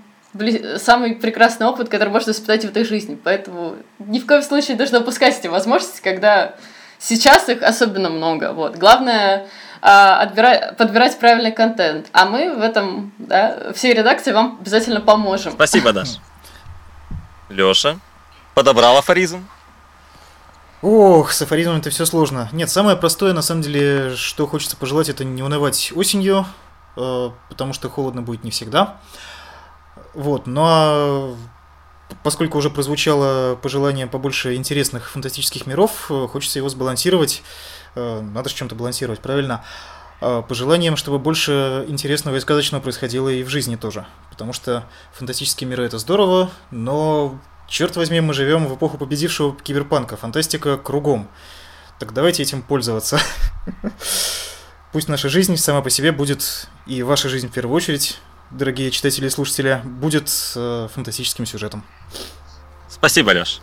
самый прекрасный опыт, который можно испытать в этой жизни. Поэтому ни в коем случае не нужно упускать эти возможности, когда сейчас их особенно много. Вот. Главное а, отбирать, подбирать правильный контент. А мы в этом, да, всей редакции вам обязательно поможем. Спасибо, Даш. Лёша, подобрал афоризм? Ох, с афоризмом это все сложно. Нет, самое простое, на самом деле, что хочется пожелать, это не унывать осенью, э, потому что холодно будет не всегда. Вот, ну, а поскольку уже прозвучало пожелание побольше интересных фантастических миров, э, хочется его сбалансировать. Э, надо же чем-то балансировать, правильно? А пожеланием, чтобы больше интересного и сказочного происходило и в жизни тоже. Потому что фантастические миры это здорово, но черт возьми, мы живем в эпоху победившего киберпанка. Фантастика кругом. Так давайте этим пользоваться. Пусть наша жизнь сама по себе будет, и ваша жизнь в первую очередь, дорогие читатели и слушатели, будет э, фантастическим сюжетом. Спасибо, Леш.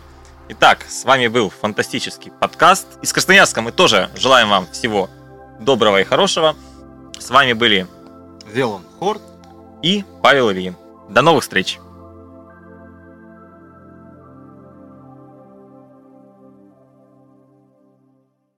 Итак, с вами был фантастический подкаст. Из Красноярска мы тоже желаем вам всего доброго и хорошего. С вами были Велон Хорт и Павел Ильин. До новых встреч!